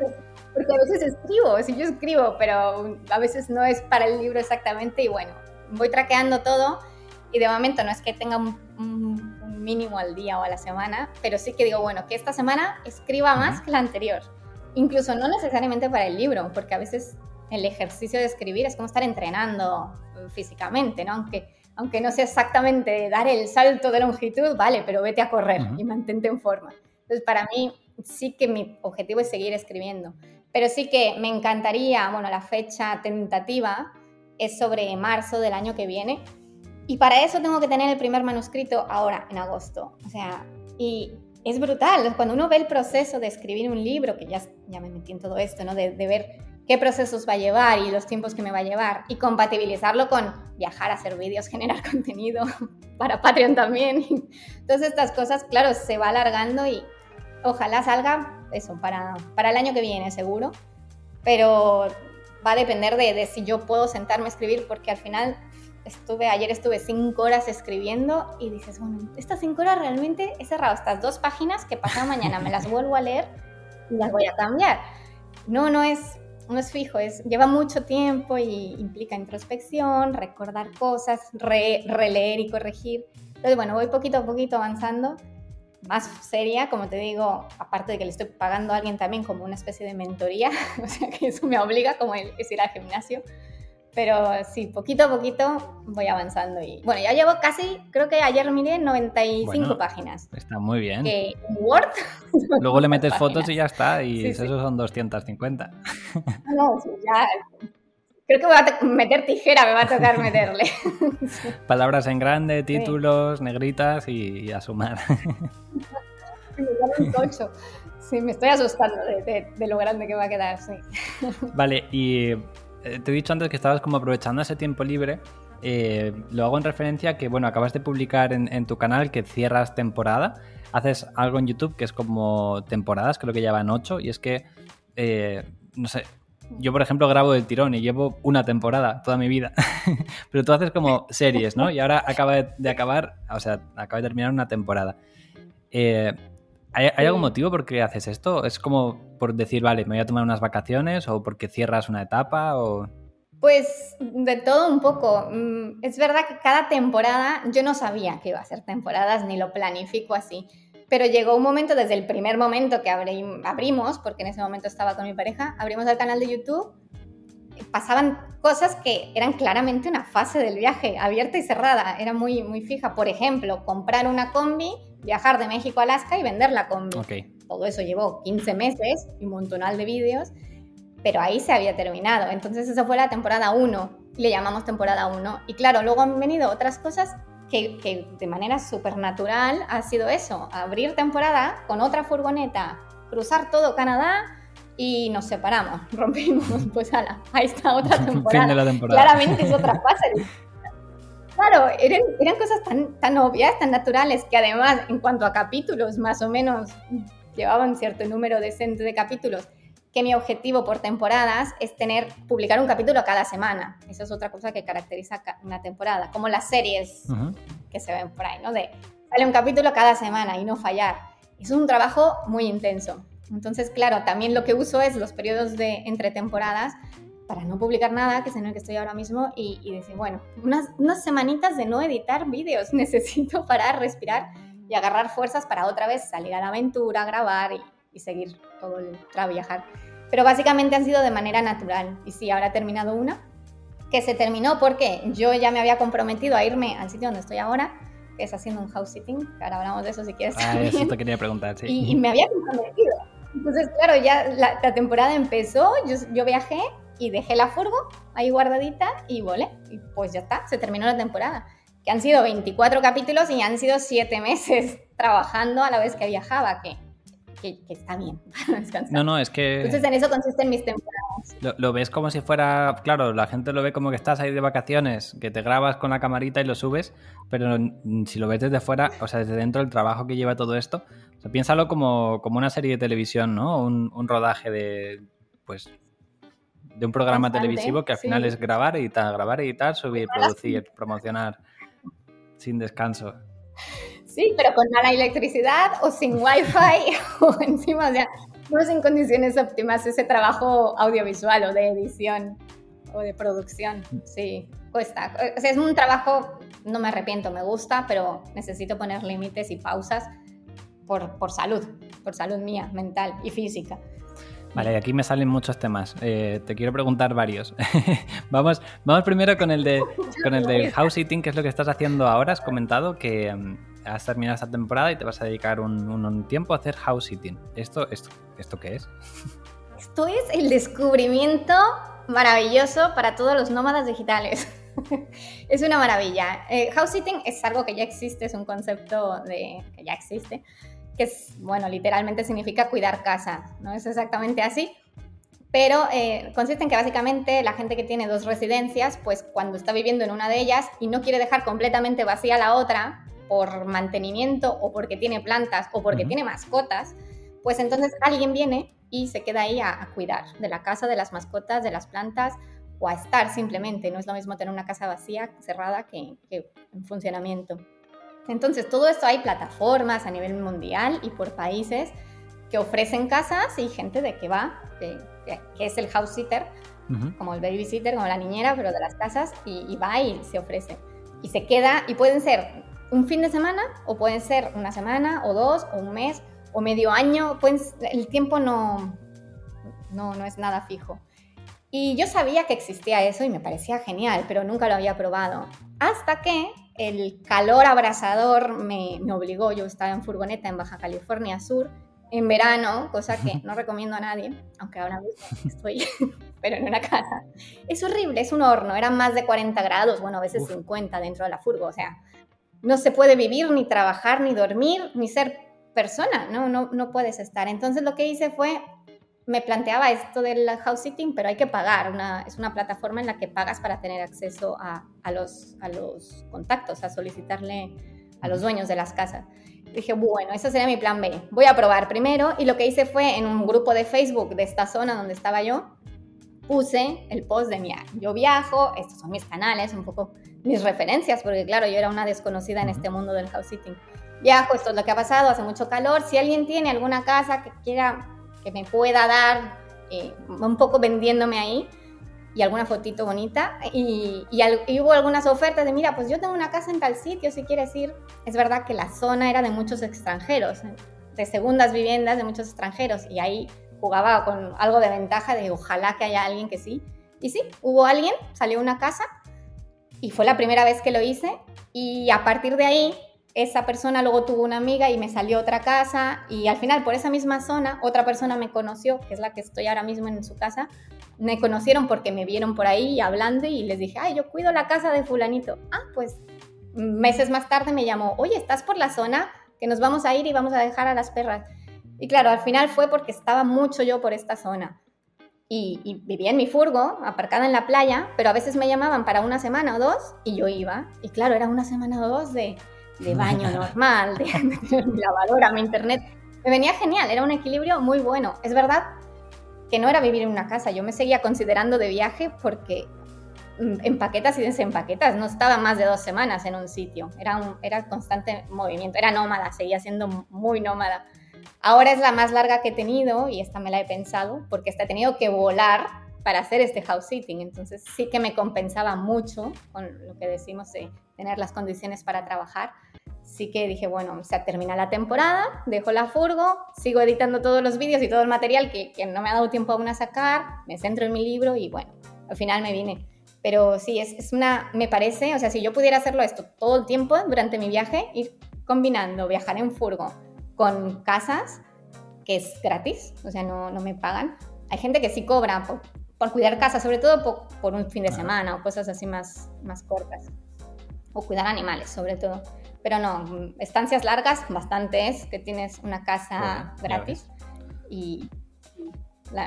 Porque a veces escribo, sí, yo escribo, pero a veces no es para el libro exactamente y bueno, voy traqueando todo y de momento no es que tenga un, mínimo al día o a la semana, pero sí que digo, bueno, que esta semana escriba más que la anterior. Incluso no necesariamente para el libro, porque a veces el ejercicio de escribir es como estar entrenando físicamente, ¿no? Aunque, aunque no sea exactamente dar el salto de longitud, vale, pero vete a correr y mantente en forma. Entonces, para mí sí que mi objetivo es seguir escribiendo, pero sí que me encantaría, bueno, la fecha tentativa es sobre marzo del año que viene. Y para eso tengo que tener el primer manuscrito ahora, en agosto. O sea, y es brutal. Cuando uno ve el proceso de escribir un libro, que ya, ya me metí en todo esto, ¿no? De, de ver qué procesos va a llevar y los tiempos que me va a llevar y compatibilizarlo con viajar, hacer vídeos, [laughs] generar contenido para Patreon también. Todas estas cosas, claro, se va alargando y ojalá salga eso para, para el año que viene, seguro. Pero va a depender de, si yo puedo sentarme a escribir, porque al final estuve, ayer estuve cinco horas escribiendo y dices, bueno, estas cinco horas realmente he cerrado estas dos páginas que pasado mañana me las vuelvo a leer y las voy a cambiar. No, no es, no es fijo, es, lleva mucho tiempo y implica introspección, recordar cosas, releer y corregir. Entonces, bueno, voy poquito a poquito avanzando más seria, como te digo, aparte de que le estoy pagando a alguien también como una especie de mentoría, [laughs] o sea que eso me obliga como el, es ir al gimnasio. Pero sí, poquito a poquito voy avanzando y bueno, ya llevo casi, creo que ayer miré 95 páginas. Está muy bien. Que Word. [laughs] Luego le metes fotos y ya está, y esos son 250. No, ya Creo que voy a meter tijera, me va a tocar meterle. [laughs] Palabras en grande, títulos, negritas y, a sumar. [laughs] tocho. Sí, me estoy asustando de, lo grande que va a quedar, sí. Vale, y eh, te he dicho antes que estabas como aprovechando ese tiempo libre. Eh, lo hago en referencia a que, bueno, acabas de publicar en, tu canal que cierras temporada. Haces algo en YouTube que es como temporadas, creo que ya van ocho, y es que, eh, no sé, yo, por ejemplo, grabo del tirón y llevo una temporada toda mi vida. [laughs] Pero tú haces como series, ¿no? Y ahora acaba de, acabar, o sea, acaba de terminar una temporada. Eh, ¿hay, algún motivo por qué haces esto? ¿Es como por decir, vale, me voy a tomar unas vacaciones o porque cierras una etapa o...? Pues de todo un poco. Mm, es verdad que cada temporada, yo no sabía que iba a ser temporadas ni lo planifico así. Pero llegó un momento, desde el primer momento que abrimos, porque en ese momento estaba con mi pareja, abrimos el canal de YouTube, pasaban cosas que eran claramente una fase del viaje, abierta y cerrada, era muy, muy fija. Por ejemplo, comprar una combi, viajar de México a Alaska y vender la combi. Todo eso llevó 15 meses y un montonal de vídeos, pero ahí se había terminado. Entonces esa fue la temporada 1, le llamamos temporada 1. Y claro, luego han venido otras cosas que, de manera supernatural ha sido eso, abrir temporada con otra furgoneta, cruzar todo Canadá y nos separamos, [laughs] rompimos, pues ala, ahí está otra [laughs] temporada. Claramente es otra fase. [laughs] Claro, eran, eran cosas tan, tan obvias, tan naturales, que además en cuanto a capítulos, más o menos llevaban cierto número decente de capítulos, que mi objetivo por temporadas es tener, publicar un capítulo cada semana. Eso es otra cosa que caracteriza una temporada, como las series que se ven por ahí, ¿no? De sale un capítulo cada semana y no fallar. Es un trabajo muy intenso. Entonces, claro, también lo que uso es los periodos de entre temporadas para no publicar nada, que es en el que estoy ahora mismo, y, decir, bueno, unas, unas semanitas de no editar vídeos [laughs] necesito para respirar y agarrar fuerzas para otra vez salir a la aventura, grabar y, y seguir todo el viajar. Pero básicamente han sido de manera natural. Y sí, ahora he terminado una, que se terminó porque yo ya me había comprometido a irme al sitio donde estoy ahora, que es haciendo un house sitting, ahora hablamos de eso si quieres. Ah, eso te quería preguntar, sí. Y, me había comprometido. Entonces, claro, ya la, temporada empezó, yo, yo, viajé y dejé la furgo ahí guardadita y volé. Y pues ya está, se terminó la temporada. Que han sido 24 capítulos y han sido 7 meses [laughs] trabajando a la vez que viajaba, que que, está bien [laughs] No, no, es que... Entonces en eso consisten mis temporadas. Lo, ves como si fuera, claro, la gente lo ve como que estás ahí de vacaciones, que te grabas con la camarita y lo subes, pero si lo ves desde fuera, o sea, desde dentro del trabajo que lleva todo esto, o sea, piénsalo como, como una serie de televisión, ¿no? Un, rodaje de, pues, de un programa televisivo que al final es grabar, editar, grabar, editar, subir, producir, promocionar, sin descanso. Sí, pero con mala electricidad o sin wifi [laughs] o encima, o sea, no es en condiciones óptimas ese trabajo audiovisual o de edición o de producción. Sí, cuesta. O sea, es un trabajo, no me arrepiento, me gusta, pero necesito poner límites y pausas por, por salud, por salud mía, mental y física. Vale, aquí me salen muchos temas. Eh, te quiero preguntar varios. [laughs] vamos, vamos primero con el de [laughs] con el del house eating, que es lo que estás haciendo ahora. Has comentado que mm, has terminado esta temporada y te vas a dedicar un, tiempo a hacer house sitting. ¿Esto, esto, ¿Esto qué es? [laughs] Esto es el descubrimiento maravilloso para todos los nómadas digitales. es una maravilla. Eh, house sitting es algo que ya existe, es un concepto de, que ya existe, que es, bueno, literalmente significa cuidar casa, ¿no? Es exactamente así. Pero eh, consiste en que básicamente la gente que tiene dos residencias, pues cuando está viviendo en una de ellas y no quiere dejar completamente vacía la otra, por mantenimiento o porque tiene plantas o porque tiene mascotas, pues entonces alguien viene y se queda ahí a, cuidar de la casa, de las mascotas, de las plantas o a estar simplemente. No es lo mismo tener una casa vacía, cerrada, que, en funcionamiento. Entonces, todo esto hay plataformas a nivel mundial y por países que ofrecen casas y gente de que va, que, es el house sitter, como el babysitter, como la niñera, pero de las casas, y, y va y se ofrece. Y se queda, y pueden ser un fin de semana o pueden ser una semana o dos o un mes o medio año. el tiempo no, no, no es nada fijo. Y yo sabía que existía eso y me parecía genial, pero nunca lo había probado. Hasta que el calor abrasador me, me obligó, yo estaba en furgoneta en Baja California Sur, en verano, cosa que no recomiendo a nadie, aunque ahora mismo estoy, [laughs] pero en una casa. Es horrible, es un horno, eran más de 40 grados, bueno, a veces 50 dentro de la furgo, o sea, no se puede vivir, ni trabajar, ni dormir, ni ser persona, ¿no? ¿no? No puedes estar. Entonces lo que hice fue, me planteaba esto del house sitting, pero hay que pagar. Una, es una plataforma en la que pagas para tener acceso a, a, los, a los contactos, a solicitarle a los dueños de las casas. Dije, bueno, ese sería mi plan B. Voy a probar primero y lo que hice fue en un grupo de Facebook de esta zona donde estaba yo, puse el post de mi, yo viajo, estos son mis canales, un poco mis referencias, porque claro, yo era una desconocida en este mundo del house sitting. Viajo, esto es lo que ha pasado, hace mucho calor. Si alguien tiene alguna casa que quiera, que me pueda dar eh, un poco vendiéndome ahí, y alguna fotito bonita. Y, y, hubo algunas ofertas de, mira, pues yo tengo una casa en tal sitio, si quieres ir. Es verdad que la zona era de muchos extranjeros, de segundas viviendas de muchos extranjeros. Y ahí jugaba con algo de ventaja de ojalá que haya alguien que sí. Y sí, hubo alguien, salió una casa y fue la primera vez que lo hice. Y a partir de ahí, esa persona luego tuvo una amiga y me salió otra casa. Y al final, por esa misma zona, otra persona me conoció, que es la que estoy ahora mismo en su casa. Me conocieron porque me vieron por ahí hablando y les dije, ay, yo cuido la casa de fulanito. Ah, pues meses más tarde me llamó, oye, ¿estás por la zona? Que nos vamos a ir y vamos a dejar a las perras. Y claro, al final fue porque estaba mucho yo por esta zona. Y, vivía en mi furgo, aparcada en la playa, pero a veces me llamaban para una semana o dos y yo iba. Y claro, era una semana o dos de, baño [laughs] normal, de, de lavadora, mi internet. Me venía genial, era un equilibrio muy bueno. Es verdad que no era vivir en una casa, yo me seguía considerando de viaje porque mm, empaquetas y desempaquetas, no estaba más de dos semanas en un sitio, era, un, era constante movimiento, era nómada, seguía siendo muy nómada. Ahora es la más larga que he tenido y esta me la he pensado porque esta he tenido que volar para hacer este house sitting. Entonces sí que me compensaba mucho con lo que decimos de tener las condiciones para trabajar. Sí que dije, bueno, o sea, termina la temporada, dejo la furgo, sigo editando todos los vídeos y todo el material que, que no me ha dado tiempo aún a sacar, me centro en mi libro y bueno, al final me vine. Pero sí, es, es una, me parece, o sea, si yo pudiera hacerlo esto todo el tiempo durante mi viaje, ir combinando viajar en furgo, con casas, que es gratis, o sea, no, no me pagan. Hay gente que sí cobra por, por cuidar casas, sobre todo por, un fin de semana o cosas así más, más cortas. O cuidar animales, sobre todo. Pero no, estancias largas, bastantes, que tienes una casa gratis. Y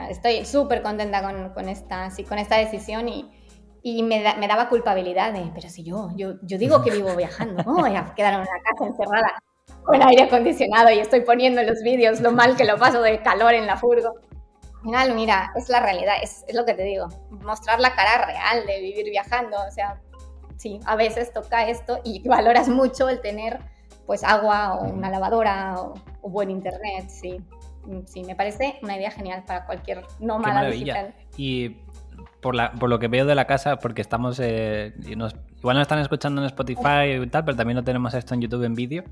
estoy súper contenta con, con, esta, sí, con esta decisión y, y me, me, daba culpabilidad de, pero si yo, yo, yo digo que vivo viajando, ¿cómo voy a quedar en una casa encerrada? con aire acondicionado y estoy poniendo en los vídeos lo mal que lo paso de calor en la furgo. Al final, mira, es la realidad, es, es, lo que te digo, mostrar la cara real de vivir viajando, o sea, sí, a veces toca esto y [laughs] valoras mucho el tener pues agua o una lavadora o, buen internet, sí. Sí, me parece una idea genial para cualquier nómada digital. Y por, la, por, lo que veo de la casa, porque estamos, eh, nos, igual nos están escuchando en Spotify y tal, pero también lo tenemos esto en YouTube en vídeo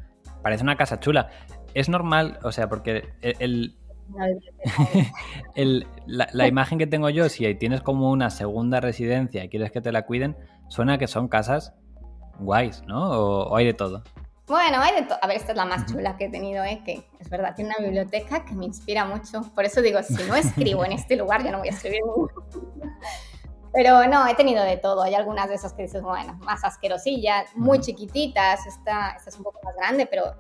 parece una casa chula. Es normal, o sea, porque el, [laughs] la, imagen que tengo yo, si tienes como una segunda residencia y quieres que te la cuiden, suena que son casas guays, ¿no? O, hay de todo. Bueno, hay de todo. A ver, esta es la más chula que he tenido, ¿eh? que es verdad, tiene una biblioteca que me inspira mucho. Por eso digo, si no escribo en este lugar, yo no voy a escribir Pero no, he tenido de todo. Hay algunas de esas que dices, bueno, más asquerosillas, muy chiquititas. Esta, esta es un poco más grande, pero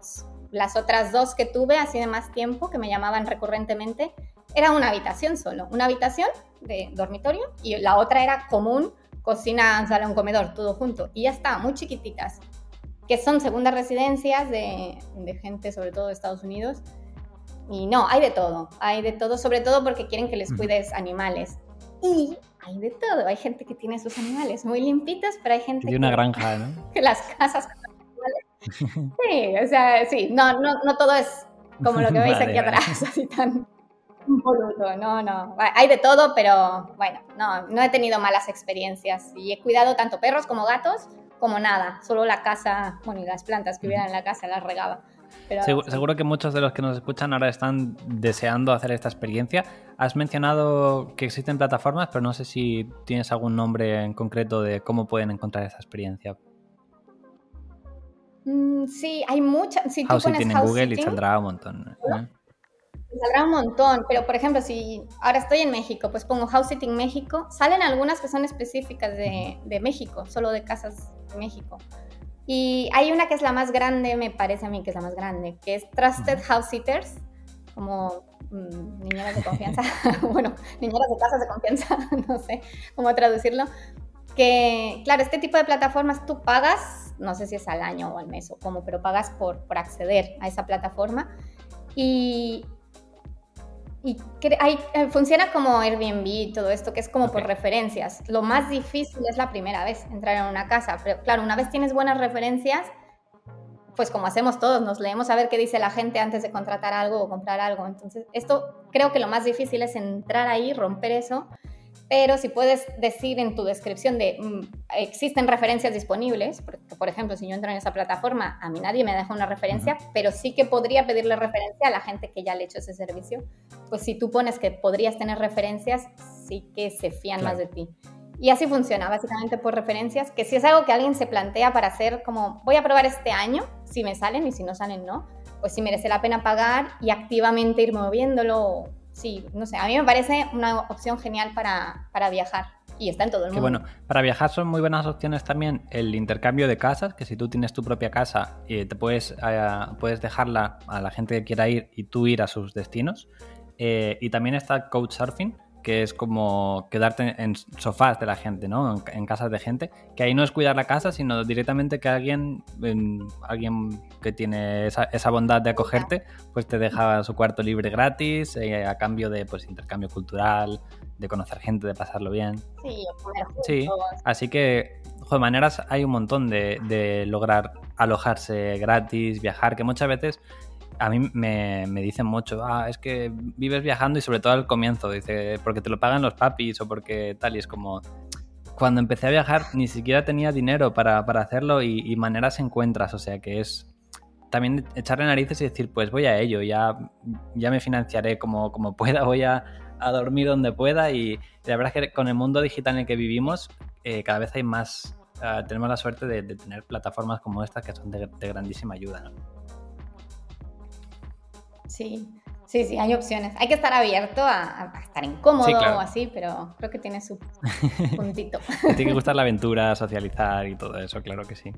las otras dos que tuve, así de más tiempo, que me llamaban recurrentemente, era una habitación solo. Una habitación de dormitorio y la otra era común, cocina, salón, comedor, todo junto. Y ya está, muy chiquititas. Que son segundas residencias de, de gente, sobre todo de Estados Unidos. Y no, hay de todo. Hay de todo, sobre todo porque quieren que les cuides animales. Y hay de todo. Hay gente que tiene sus animales muy limpitos, pero hay gente que... una granja, ¿no? [laughs] Que las casas [laughs] Sí, o sea, sí, no, no, no todo es como lo que veis aquí atrás, [laughs] así tan boludo, no, no. Hay de todo, pero bueno, no, no he tenido malas experiencias y he cuidado tanto perros como gatos como nada, solo la casa, bueno, y las plantas que hubiera en la casa las regaba seguro, que muchos de los que nos escuchan ahora están deseando hacer esta experiencia. Has mencionado que existen plataformas, pero no sé si tienes algún nombre en concreto de cómo pueden encontrar esta experiencia. Mm, sí, hay muchas. Si house en Google y saldrá un montón. Saldrá un montón, pero por ejemplo, si ahora estoy en México, pues pongo House Sitting México, salen algunas que son específicas de, de México, solo de casas de México Y hay una que es la más grande, me parece a mí que es la más grande, que es Trusted House Sitters, como mm, niñeras de confianza, [laughs] [laughs] bueno, niñeras de casas de confianza, [laughs] no sé cómo traducirlo. Que, claro, este tipo de plataformas tú pagas, no sé si es al año o al mes o cómo, pero pagas por, por acceder a esa plataforma. Y, y hay, eh, funciona como Airbnb y todo esto, que es como por referencias. Lo más difícil es la primera vez entrar en una casa. Pero claro, una vez tienes buenas referencias, pues como hacemos todos, nos leemos a ver qué dice la gente antes de contratar algo o comprar algo. Entonces, esto creo que lo más difícil es entrar ahí, romper eso pero si puedes decir en tu descripción de mm, existen referencias disponibles, porque por ejemplo, si yo entro en esa plataforma, a mí nadie me deja una referencia, pero sí que podría pedirle referencia a la gente que ya le ha hecho ese servicio, pues si tú pones que podrías tener referencias, sí que se fían más de ti. Y así funciona, básicamente por referencias, que si es algo que alguien se plantea para hacer como, voy a probar este año, si me salen y si no salen, no, pues sí merece la pena pagar y activamente ir moviéndolo sí, no sé, a mí me parece una opción genial para, para viajar y está en todo el mundo. bueno, para viajar son muy buenas opciones también el intercambio de casas, que si tú tienes tu propia casa y te puedes, eh, puedes dejarla a la gente que quiera ir y tú ir a sus destinos. Eh, y también está Couchsurfing, que es como quedarte en sofás de la gente, ¿no? En, casas de gente, que ahí no es cuidar la casa, sino directamente que alguien, alguien que tiene esa, bondad de acogerte, pues te deja su cuarto libre gratis, eh, a cambio de pues intercambio cultural, de conocer gente, de pasarlo bien. Sí, sí. así que, de maneras hay un montón de, de lograr alojarse gratis, viajar, que muchas veces a mí me, dicen mucho, ah, es que vives viajando y sobre todo al comienzo, dice, porque te lo pagan los papis o porque tal, y es como, cuando empecé a viajar ni siquiera tenía dinero para, hacerlo y, maneras encuentras, o sea que es también echarle narices y decir, pues voy a ello, ya, ya me financiaré como, como pueda, [laughs] voy a, dormir donde pueda y, la verdad es que con el mundo digital en el que vivimos eh, cada vez hay más, ah, tenemos la suerte de, tener plataformas como estas que son de, de grandísima ayuda. ¿no? Sí, sí, sí, hay opciones. Hay que estar abierto a, estar incómodo o así, pero creo que tiene su [laughs] puntito. tiene que gustar la aventura, socializar y todo eso, claro que sí.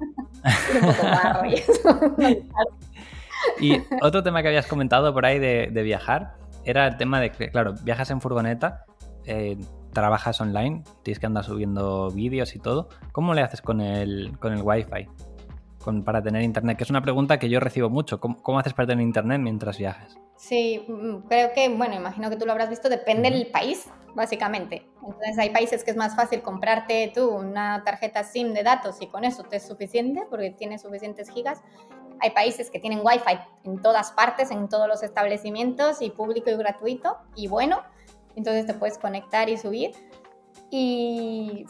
un poco barro y eso. [laughs] y otro tema que habías comentado por ahí de, viajar era el tema de que, claro, viajas en furgoneta, eh, trabajas online, tienes que andar subiendo vídeos y todo. ¿Cómo le haces con el, con el Wi-Fi? Para tener internet? Que es una pregunta que yo recibo mucho. ¿Cómo, haces para tener internet mientras viajas? Sí, mm, creo que, bueno, imagino que tú lo habrás visto, depende del país, básicamente. Entonces hay países que es más fácil comprarte tú una tarjeta SIM de datos y con eso te es suficiente porque tienes suficientes gigas. Hay países que tienen Wi-Fi en todas partes, en todos los establecimientos y público y gratuito y bueno, entonces te puedes conectar y subir. Y,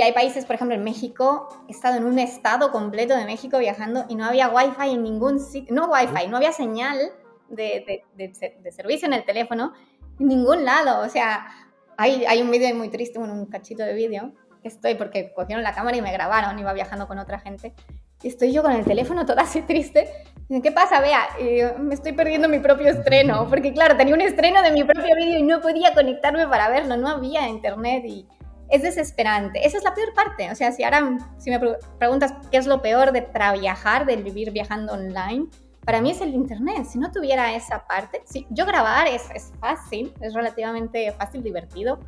hay países, por ejemplo, en México, he estado en un estado completo de México viajando y no había wifi en ningún sitio, no wifi, no había señal de, de, servicio en el teléfono en ningún lado. O sea, hay, hay un vídeo muy triste, un cachito de vídeo, estoy porque cogieron la cámara y me grabaron, iba viajando con otra gente. Y estoy yo con el teléfono toda así triste. ¿Qué pasa, Bea? me estoy perdiendo mi propio estreno, porque claro, tenía un estreno de mi propio vídeo y no podía conectarme para verlo, no había internet y es desesperante. Esa es la peor parte. O sea, si ahora si me preguntas qué es lo peor de viajar, de vivir viajando online, para mí es el internet. Si no tuviera esa parte, si yo grabar es, es fácil, es relativamente fácil, divertido.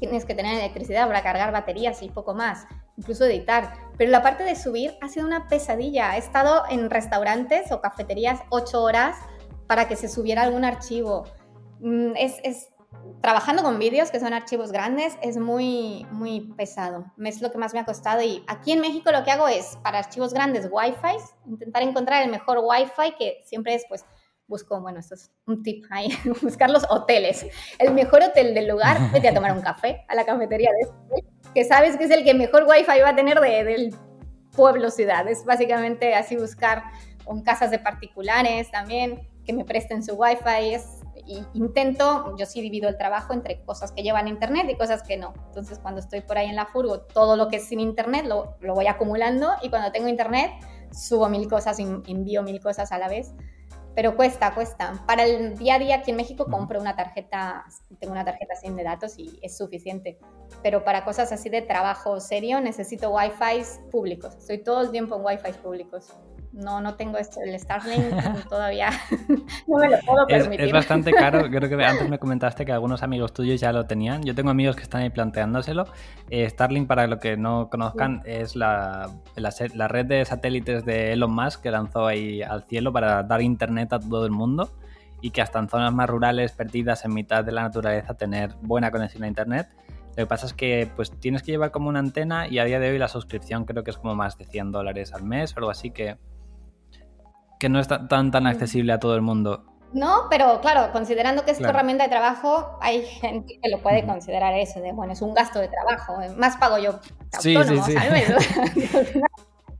Tienes que tener electricidad para cargar baterías y poco más, incluso editar. Pero la parte de subir ha sido una pesadilla. He estado en restaurantes o cafeterías ocho horas para que se subiera algún archivo. Mm, es trabajando con vídeos, que son archivos grandes, es muy, muy pesado. Es lo que más me ha costado. Y aquí en México lo que hago es, para archivos grandes, Wi-Fi, intentar encontrar el mejor Wi-Fi, que siempre es, pues, busco, bueno, esto es un tip ahí, [laughs] buscar los hoteles. El mejor hotel del lugar, [laughs] vete a tomar un café a la cafetería de este, que sabes que es el que mejor Wi-Fi va a tener de, del pueblo, ciudad. Es básicamente así buscar con casas de particulares también, que me presten su Wi-Fi. Es intento, yo sí divido el trabajo entre cosas que llevan internet y cosas que no. Entonces, cuando estoy por ahí en la furgo, todo lo que es sin internet lo, voy acumulando y cuando tengo internet, subo mil cosas, envío mil cosas a la vez. pero cuesta, cuesta. Para el día a día aquí en México compro una tarjeta, tengo una tarjeta sin de datos y es suficiente. Pero para cosas así de trabajo serio necesito wifi públicos. Estoy todo el tiempo en wifi públicos no, no tengo esto, el Starlink [laughs] todavía [laughs] no me lo puedo permitir. Es, bastante caro, [laughs] creo que antes me comentaste que algunos amigos tuyos ya lo tenían. Yo tengo amigos que están ahí planteándoselo. Eh, Starlink, para los que no conozcan, es la, la, red de satélites de Elon Musk que lanzó ahí al cielo para dar internet a todo el mundo y que hasta en zonas más rurales, perdidas en mitad de la naturaleza, tener buena conexión a internet. Lo que pasa es que pues tienes que llevar como una antena y a día de hoy la suscripción creo que es como más de 100 dólares al mes o algo así que que no es tan, tan accesible a todo el mundo. No, pero claro, considerando que es tu herramienta de trabajo, hay gente que lo puede considerar eso, de bueno, es un gasto de trabajo, más pago yo sí, autónomo, sí, sí.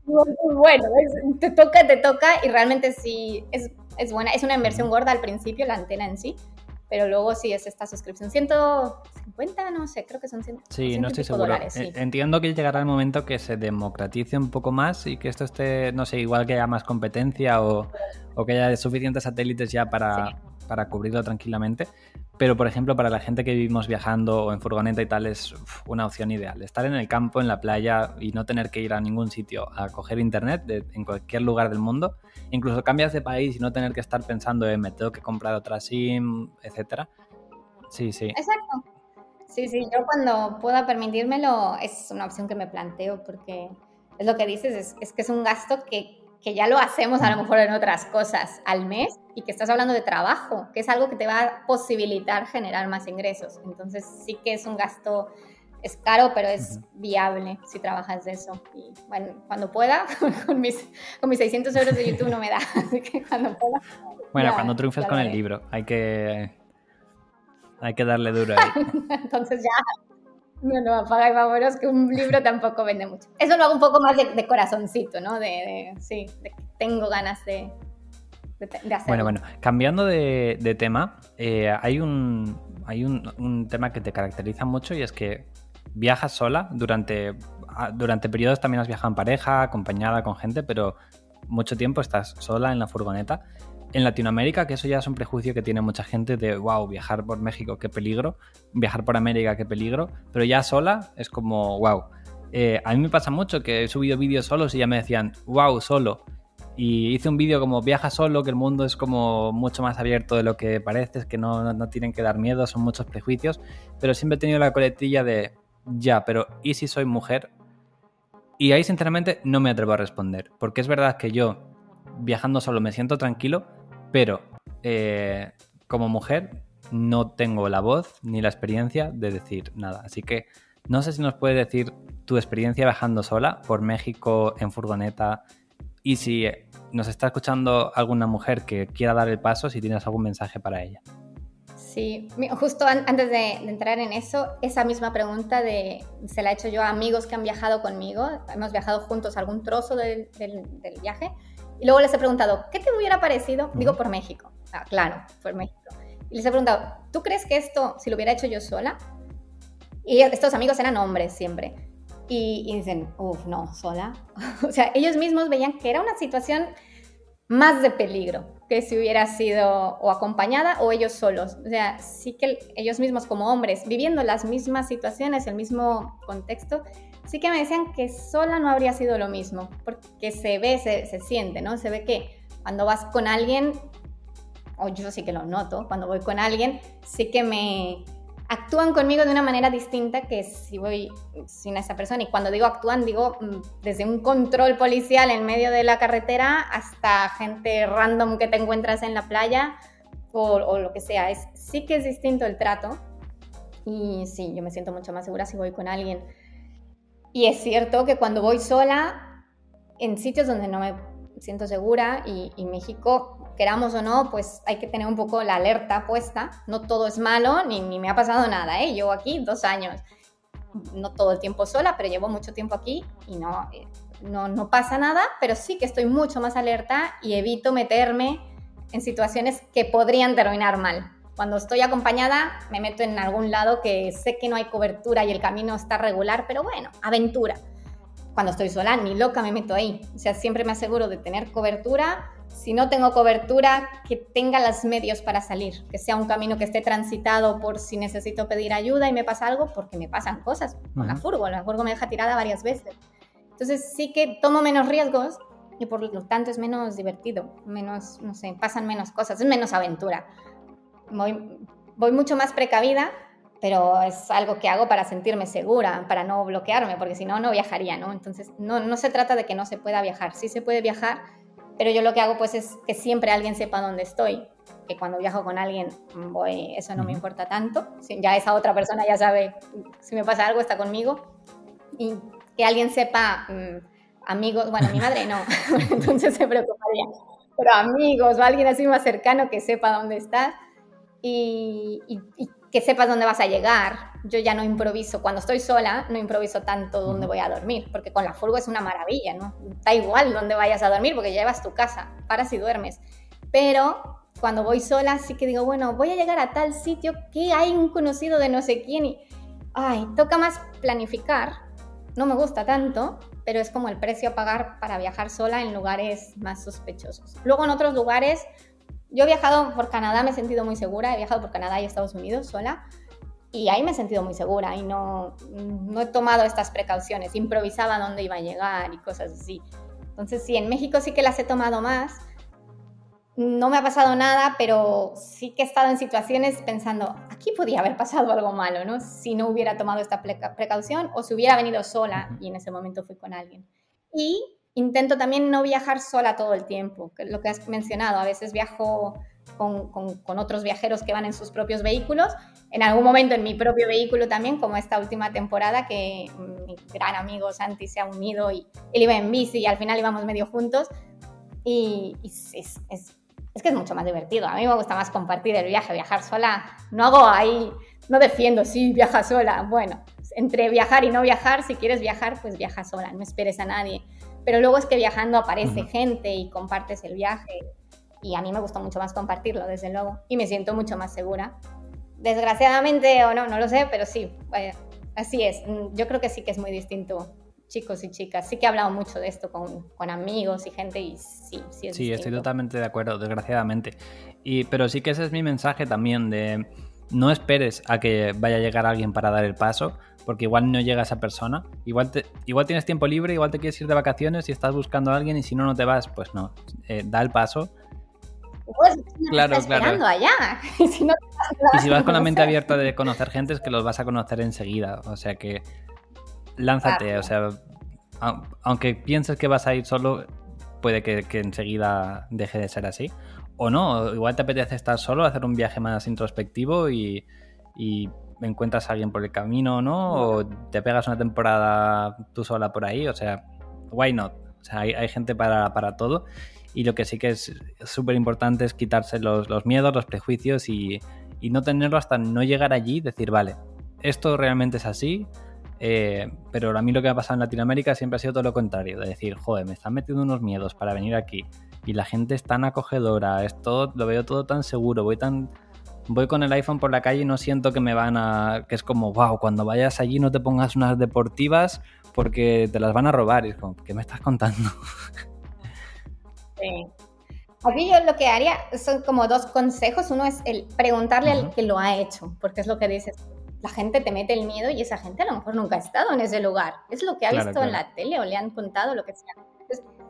[laughs] bueno, te toca, te toca y realmente sí es, es buena, es una inversión gorda al principio, la antena en sí, pero luego sí es esta suscripción. 150, no sé, creo que son 100. Sí, no estoy seguro. Eh, entiendo que llegará el momento que se democratice un poco más y que esto esté, no sé, igual que haya más competencia o, o que haya suficientes satélites ya para, para cubrirlo tranquilamente. Pero, por ejemplo, para la gente que vivimos viajando o en furgoneta y tal, es una opción ideal. Estar en el campo, en la playa y no tener que ir a ningún sitio a coger internet en cualquier lugar del mundo. Incluso cambias de país y no tener que estar pensando en me tengo que comprar otra SIM, etcétera. Sí, sí. Exacto. Sí, sí, yo cuando pueda permitírmelo es una opción que me planteo porque es lo que dices, es, es que es un gasto que que ya lo hacemos a lo mejor en otras cosas al mes y que estás hablando de trabajo, que es algo que te va a posibilitar generar más ingresos. Entonces sí que es un gasto, es caro, pero es viable si trabajas de eso. Y bueno, cuando pueda, [laughs] con mis, con mis 600 euros de YouTube no me da, [laughs] así que cuando pueda. Bueno, cuando triunfes con el libro, hay que, hay que darle duro ahí. [laughs] Entonces ya no, no, apaga y vámonos, que un libro tampoco vende mucho. Eso lo hago un poco más de, corazoncito, ¿no? De, sí, de que tengo ganas de, de, hacerlo. Bueno, bueno, cambiando de, tema, eh, hay, un, hay un, tema que te caracteriza mucho y es que viajas sola durante, ah, durante periodos también has viajado en pareja, acompañada con gente, pero mucho tiempo estás sola en la furgoneta en Latinoamérica, que eso ya es un prejuicio que tiene mucha gente de, wow, viajar por México, qué peligro, viajar por América, qué peligro, pero ya sola es como, wow. Eh, a mí me pasa mucho que he subido vídeos solos y ya me decían, wow, solo. Y hice un vídeo como viaja solo, que el mundo es como mucho más abierto de lo que parece, es que no, no tienen que dar miedo, son muchos prejuicios, pero siempre he tenido la coletilla de, ya, pero ¿y si soy mujer? Y ahí sinceramente no me atrevo a responder, porque es verdad que yo viajando solo me siento tranquilo, pero eh, como mujer no tengo la voz ni la experiencia de decir nada. Así que no sé si nos puedes decir tu experiencia viajando sola por México en furgoneta y si nos está escuchando alguna mujer que quiera dar el paso, si tienes algún mensaje para ella. Sí, justo antes de, entrar en eso, esa misma pregunta de, se la he hecho yo a amigos que han viajado conmigo, hemos viajado juntos algún trozo del viaje y luego les he preguntado, ¿qué te hubiera parecido? Digo, por México. Ah, claro, por México. Y les he preguntado, ¿tú crees que esto, si lo hubiera hecho yo sola? Y estos amigos eran hombres siempre. Y, dicen, uff, no, sola. [laughs] o sea, ellos mismos veían que era una situación más de peligro que si hubiera sido o acompañada o ellos solos. O sea, sí que ellos mismos como hombres, viviendo las mismas situaciones, el mismo contexto, sí que me decían que sola no habría sido lo mismo, porque se ve, se, siente, ¿no? Se ve que cuando vas con alguien, o yo sí que lo noto, cuando voy con alguien, sí que me actúan conmigo de una manera distinta que si voy sin esa persona. Y cuando digo actúan, digo mm, desde un control policial en medio de la carretera hasta gente random que te encuentras en la playa o, lo que sea. Es, sí que es distinto el trato. Y sí, yo me siento mucho más segura si voy con alguien. Y es cierto que cuando voy sola, en sitios donde no me siento segura, y, México, queramos o no, pues hay que tener un poco la alerta puesta. No todo es malo, ni, ni me ha pasado nada, ¿eh? Llevo aquí dos años, no todo el tiempo sola, pero llevo mucho tiempo aquí y no, eh, no, no pasa nada, pero sí que estoy mucho más alerta y evito meterme en situaciones que podrían terminar mal. Cuando estoy acompañada me meto en algún lado que sé que no hay cobertura y el camino está regular, pero bueno, aventura. Cuando estoy sola, ni loca me meto ahí. O sea, siempre me aseguro de tener cobertura si no tengo cobertura, que tenga los medios para salir, que sea un camino que esté transitado por si necesito pedir ayuda y me pasa algo, porque me pasan cosas con la furgo, la furgo me deja tirada varias veces. Entonces sí que tomo menos riesgos y por lo tanto es menos divertido, menos, no sé, pasan menos cosas, es menos aventura. Voy, voy mucho más precavida, pero es algo que hago para sentirme segura, para no bloquearme, porque si no, no viajaría, ¿no? Entonces, no, no se trata de que no se pueda viajar, sí se puede viajar, pero yo lo que hago pues es que siempre alguien sepa dónde estoy, que cuando viajo con alguien, voy, eso no me importa tanto, ya esa otra persona ya sabe, si me pasa algo está conmigo, y que alguien sepa, mm, amigos, bueno, mi madre no, [laughs] entonces se preocuparía, pero amigos o alguien así más cercano que sepa dónde estás y, y, y que sepas dónde vas a llegar. Yo ya no improviso, cuando estoy sola, no improviso tanto dónde voy a dormir, porque con la furgo es una maravilla, ¿no? Da igual dónde vayas a dormir, porque llevas tu casa, paras y duermes. Pero cuando voy sola, sí que digo, bueno, voy a llegar a tal sitio que hay un conocido de no sé quién y, ay, toca más planificar. No me gusta tanto, pero es como el precio a pagar para viajar sola en lugares más sospechosos. Luego en otros lugares yo he viajado por Canadá, me he sentido muy segura, he viajado por Canadá y Estados Unidos sola y ahí me he sentido muy segura y no, no he tomado estas precauciones, improvisaba dónde iba a llegar y cosas así. Entonces sí, en México sí que las he tomado más, no me ha pasado nada, pero sí que he estado en situaciones pensando, aquí podía haber pasado algo malo, ¿no? Si no hubiera tomado esta precaución o si hubiera venido sola y en ese momento fui con alguien. Y intento también no viajar sola todo el tiempo, lo que has mencionado, a veces viajo con, con, otros viajeros que van en sus propios vehículos, en algún momento en mi propio vehículo también, como esta última temporada que mi gran amigo Santi se ha unido y él iba en bici y al final íbamos medio juntos. Y, es, es, es, que es mucho más divertido, a mí me gusta más compartir el viaje, viajar sola, no hago ahí, no defiendo, sí, viaja sola, bueno, entre viajar y no viajar, si quieres viajar, pues viaja sola, no esperes a nadie. Pero luego es que viajando aparece gente y compartes el viaje y a mí me gusta mucho más compartirlo, desde luego, y me siento mucho más segura. Desgraciadamente o no, no lo sé, pero sí, así es. Yo creo que sí que es muy distinto chicos y chicas. Sí que he hablado mucho de esto con, con amigos y gente y sí, sí es Sí, estoy totalmente de acuerdo, desgraciadamente. Y, pero sí que ese es mi mensaje también de no esperes a que vaya a llegar alguien para dar el paso, porque igual no llega esa persona. Igual, igual tienes tiempo libre, igual te quieres ir de vacaciones y estás buscando a alguien y si no, no te vas, pues no, eh, da el paso. Claro, claro. Allá. [laughs] y si, vas con la mente abierta de conocer gente, es que los vas a conocer enseguida. O sea que lánzate, o sea, aunque pienses que vas a ir solo, puede que, que enseguida deje de ser así o no, igual te apetece estar solo, hacer un viaje más introspectivo y, y encuentras a alguien por el camino, ¿no? O te pegas una temporada tú sola por ahí, o sea, why not? O sea, hay, gente para, todo y lo que sí que es súper importante es quitarse los, miedos, los prejuicios y, y, no tenerlo hasta no llegar allí, decir, vale, esto realmente es así, eh, pero a mí lo que ha pasado en Latinoamérica siempre ha sido todo lo contrario, de decir, joder, me están metiendo unos miedos para venir aquí y la gente es tan acogedora, es lo veo todo tan seguro, voy tan voy con el iPhone por la calle y no siento que me van a que es como, wow, cuando vayas allí no te pongas unas deportivas porque te las van a robar, y es como, ¿qué me estás contando? [laughs] Sí. Aquí yo lo que haría son como dos consejos. Uno es el preguntarle al que lo ha hecho, porque es lo que dices. La gente te mete el miedo y esa gente a lo mejor nunca ha estado en ese lugar. Es lo que ha visto en la tele o le han contado, lo que sea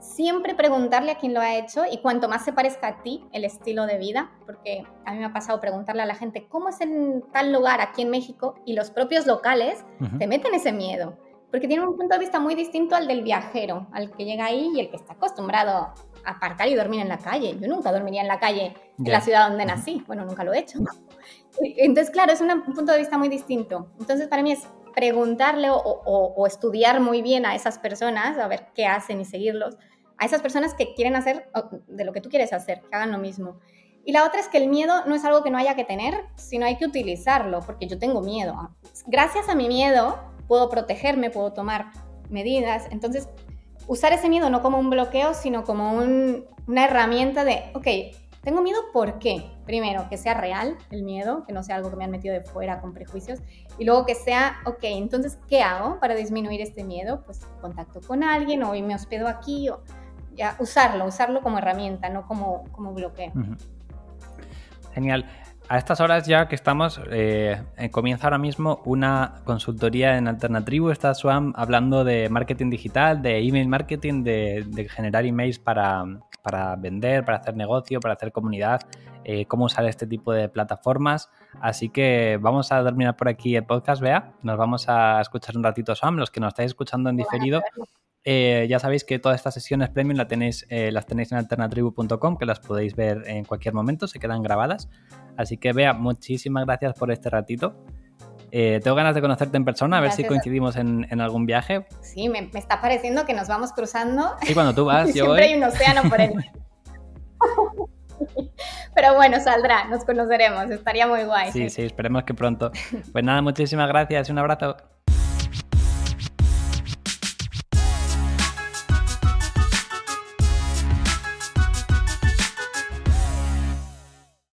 siempre preguntarle a quien lo ha hecho y cuanto más se parezca a ti el estilo de vida, porque a mí me ha pasado preguntarle a la gente cómo es en tal lugar aquí en México y los propios locales te meten ese miedo, porque tienen un punto de vista muy distinto al del viajero, al que llega ahí y el que está acostumbrado aparcar y dormir en la calle. Yo nunca dormiría en la calle en la ciudad donde nací, bueno, nunca lo he hecho. Entonces, claro, es un punto de vista muy distinto. Entonces, para mí es preguntarle o, estudiar muy bien a esas personas, a ver qué hacen y seguirlos, a esas personas que quieren hacer de lo que tú quieres hacer, que hagan lo mismo. Y la otra es que el miedo no es algo que no haya que tener, sino hay que utilizarlo, porque yo tengo miedo. Gracias a mi miedo puedo protegerme, puedo tomar medidas. Entonces, usar ese miedo no como un bloqueo, sino como una herramienta de, ok, tengo miedo, ¿por qué? Primero, que sea real el miedo, que no sea algo que me han metido de fuera con prejuicios. Y luego que sea, ok, entonces, ¿qué hago para disminuir este miedo? Pues contacto con alguien o me hospedo aquí o usarlo, usarlo como herramienta, no como, como bloqueo. Genial. A estas horas ya que estamos, eh, comienza ahora mismo una consultoría en Alternatribu. Está Swam hablando de marketing digital, de email marketing, de, generar emails para, para, vender, para hacer negocio, para hacer comunidad, eh, cómo usar este tipo de plataformas. Así que vamos a terminar por aquí el podcast, vea. Nos vamos a escuchar un ratito Swam, los que nos estáis escuchando en diferido. Eh, ya sabéis que todas estas sesiones premium las tenéis, eh, las tenéis en alternatribu.com, que las podéis ver en cualquier momento, se quedan grabadas. Así que vea, muchísimas gracias por este ratito. Eh, tengo ganas de conocerte en persona, a ver si coincidimos en, algún viaje. Sí, me, está pareciendo que nos vamos cruzando. Sí, cuando tú vas, [laughs] yo Siempre hay un océano por él. [laughs] Pero bueno, saldrá, nos conoceremos, estaría muy guay. Sí, sí, esperemos que pronto. Pues nada, muchísimas gracias y un abrazo.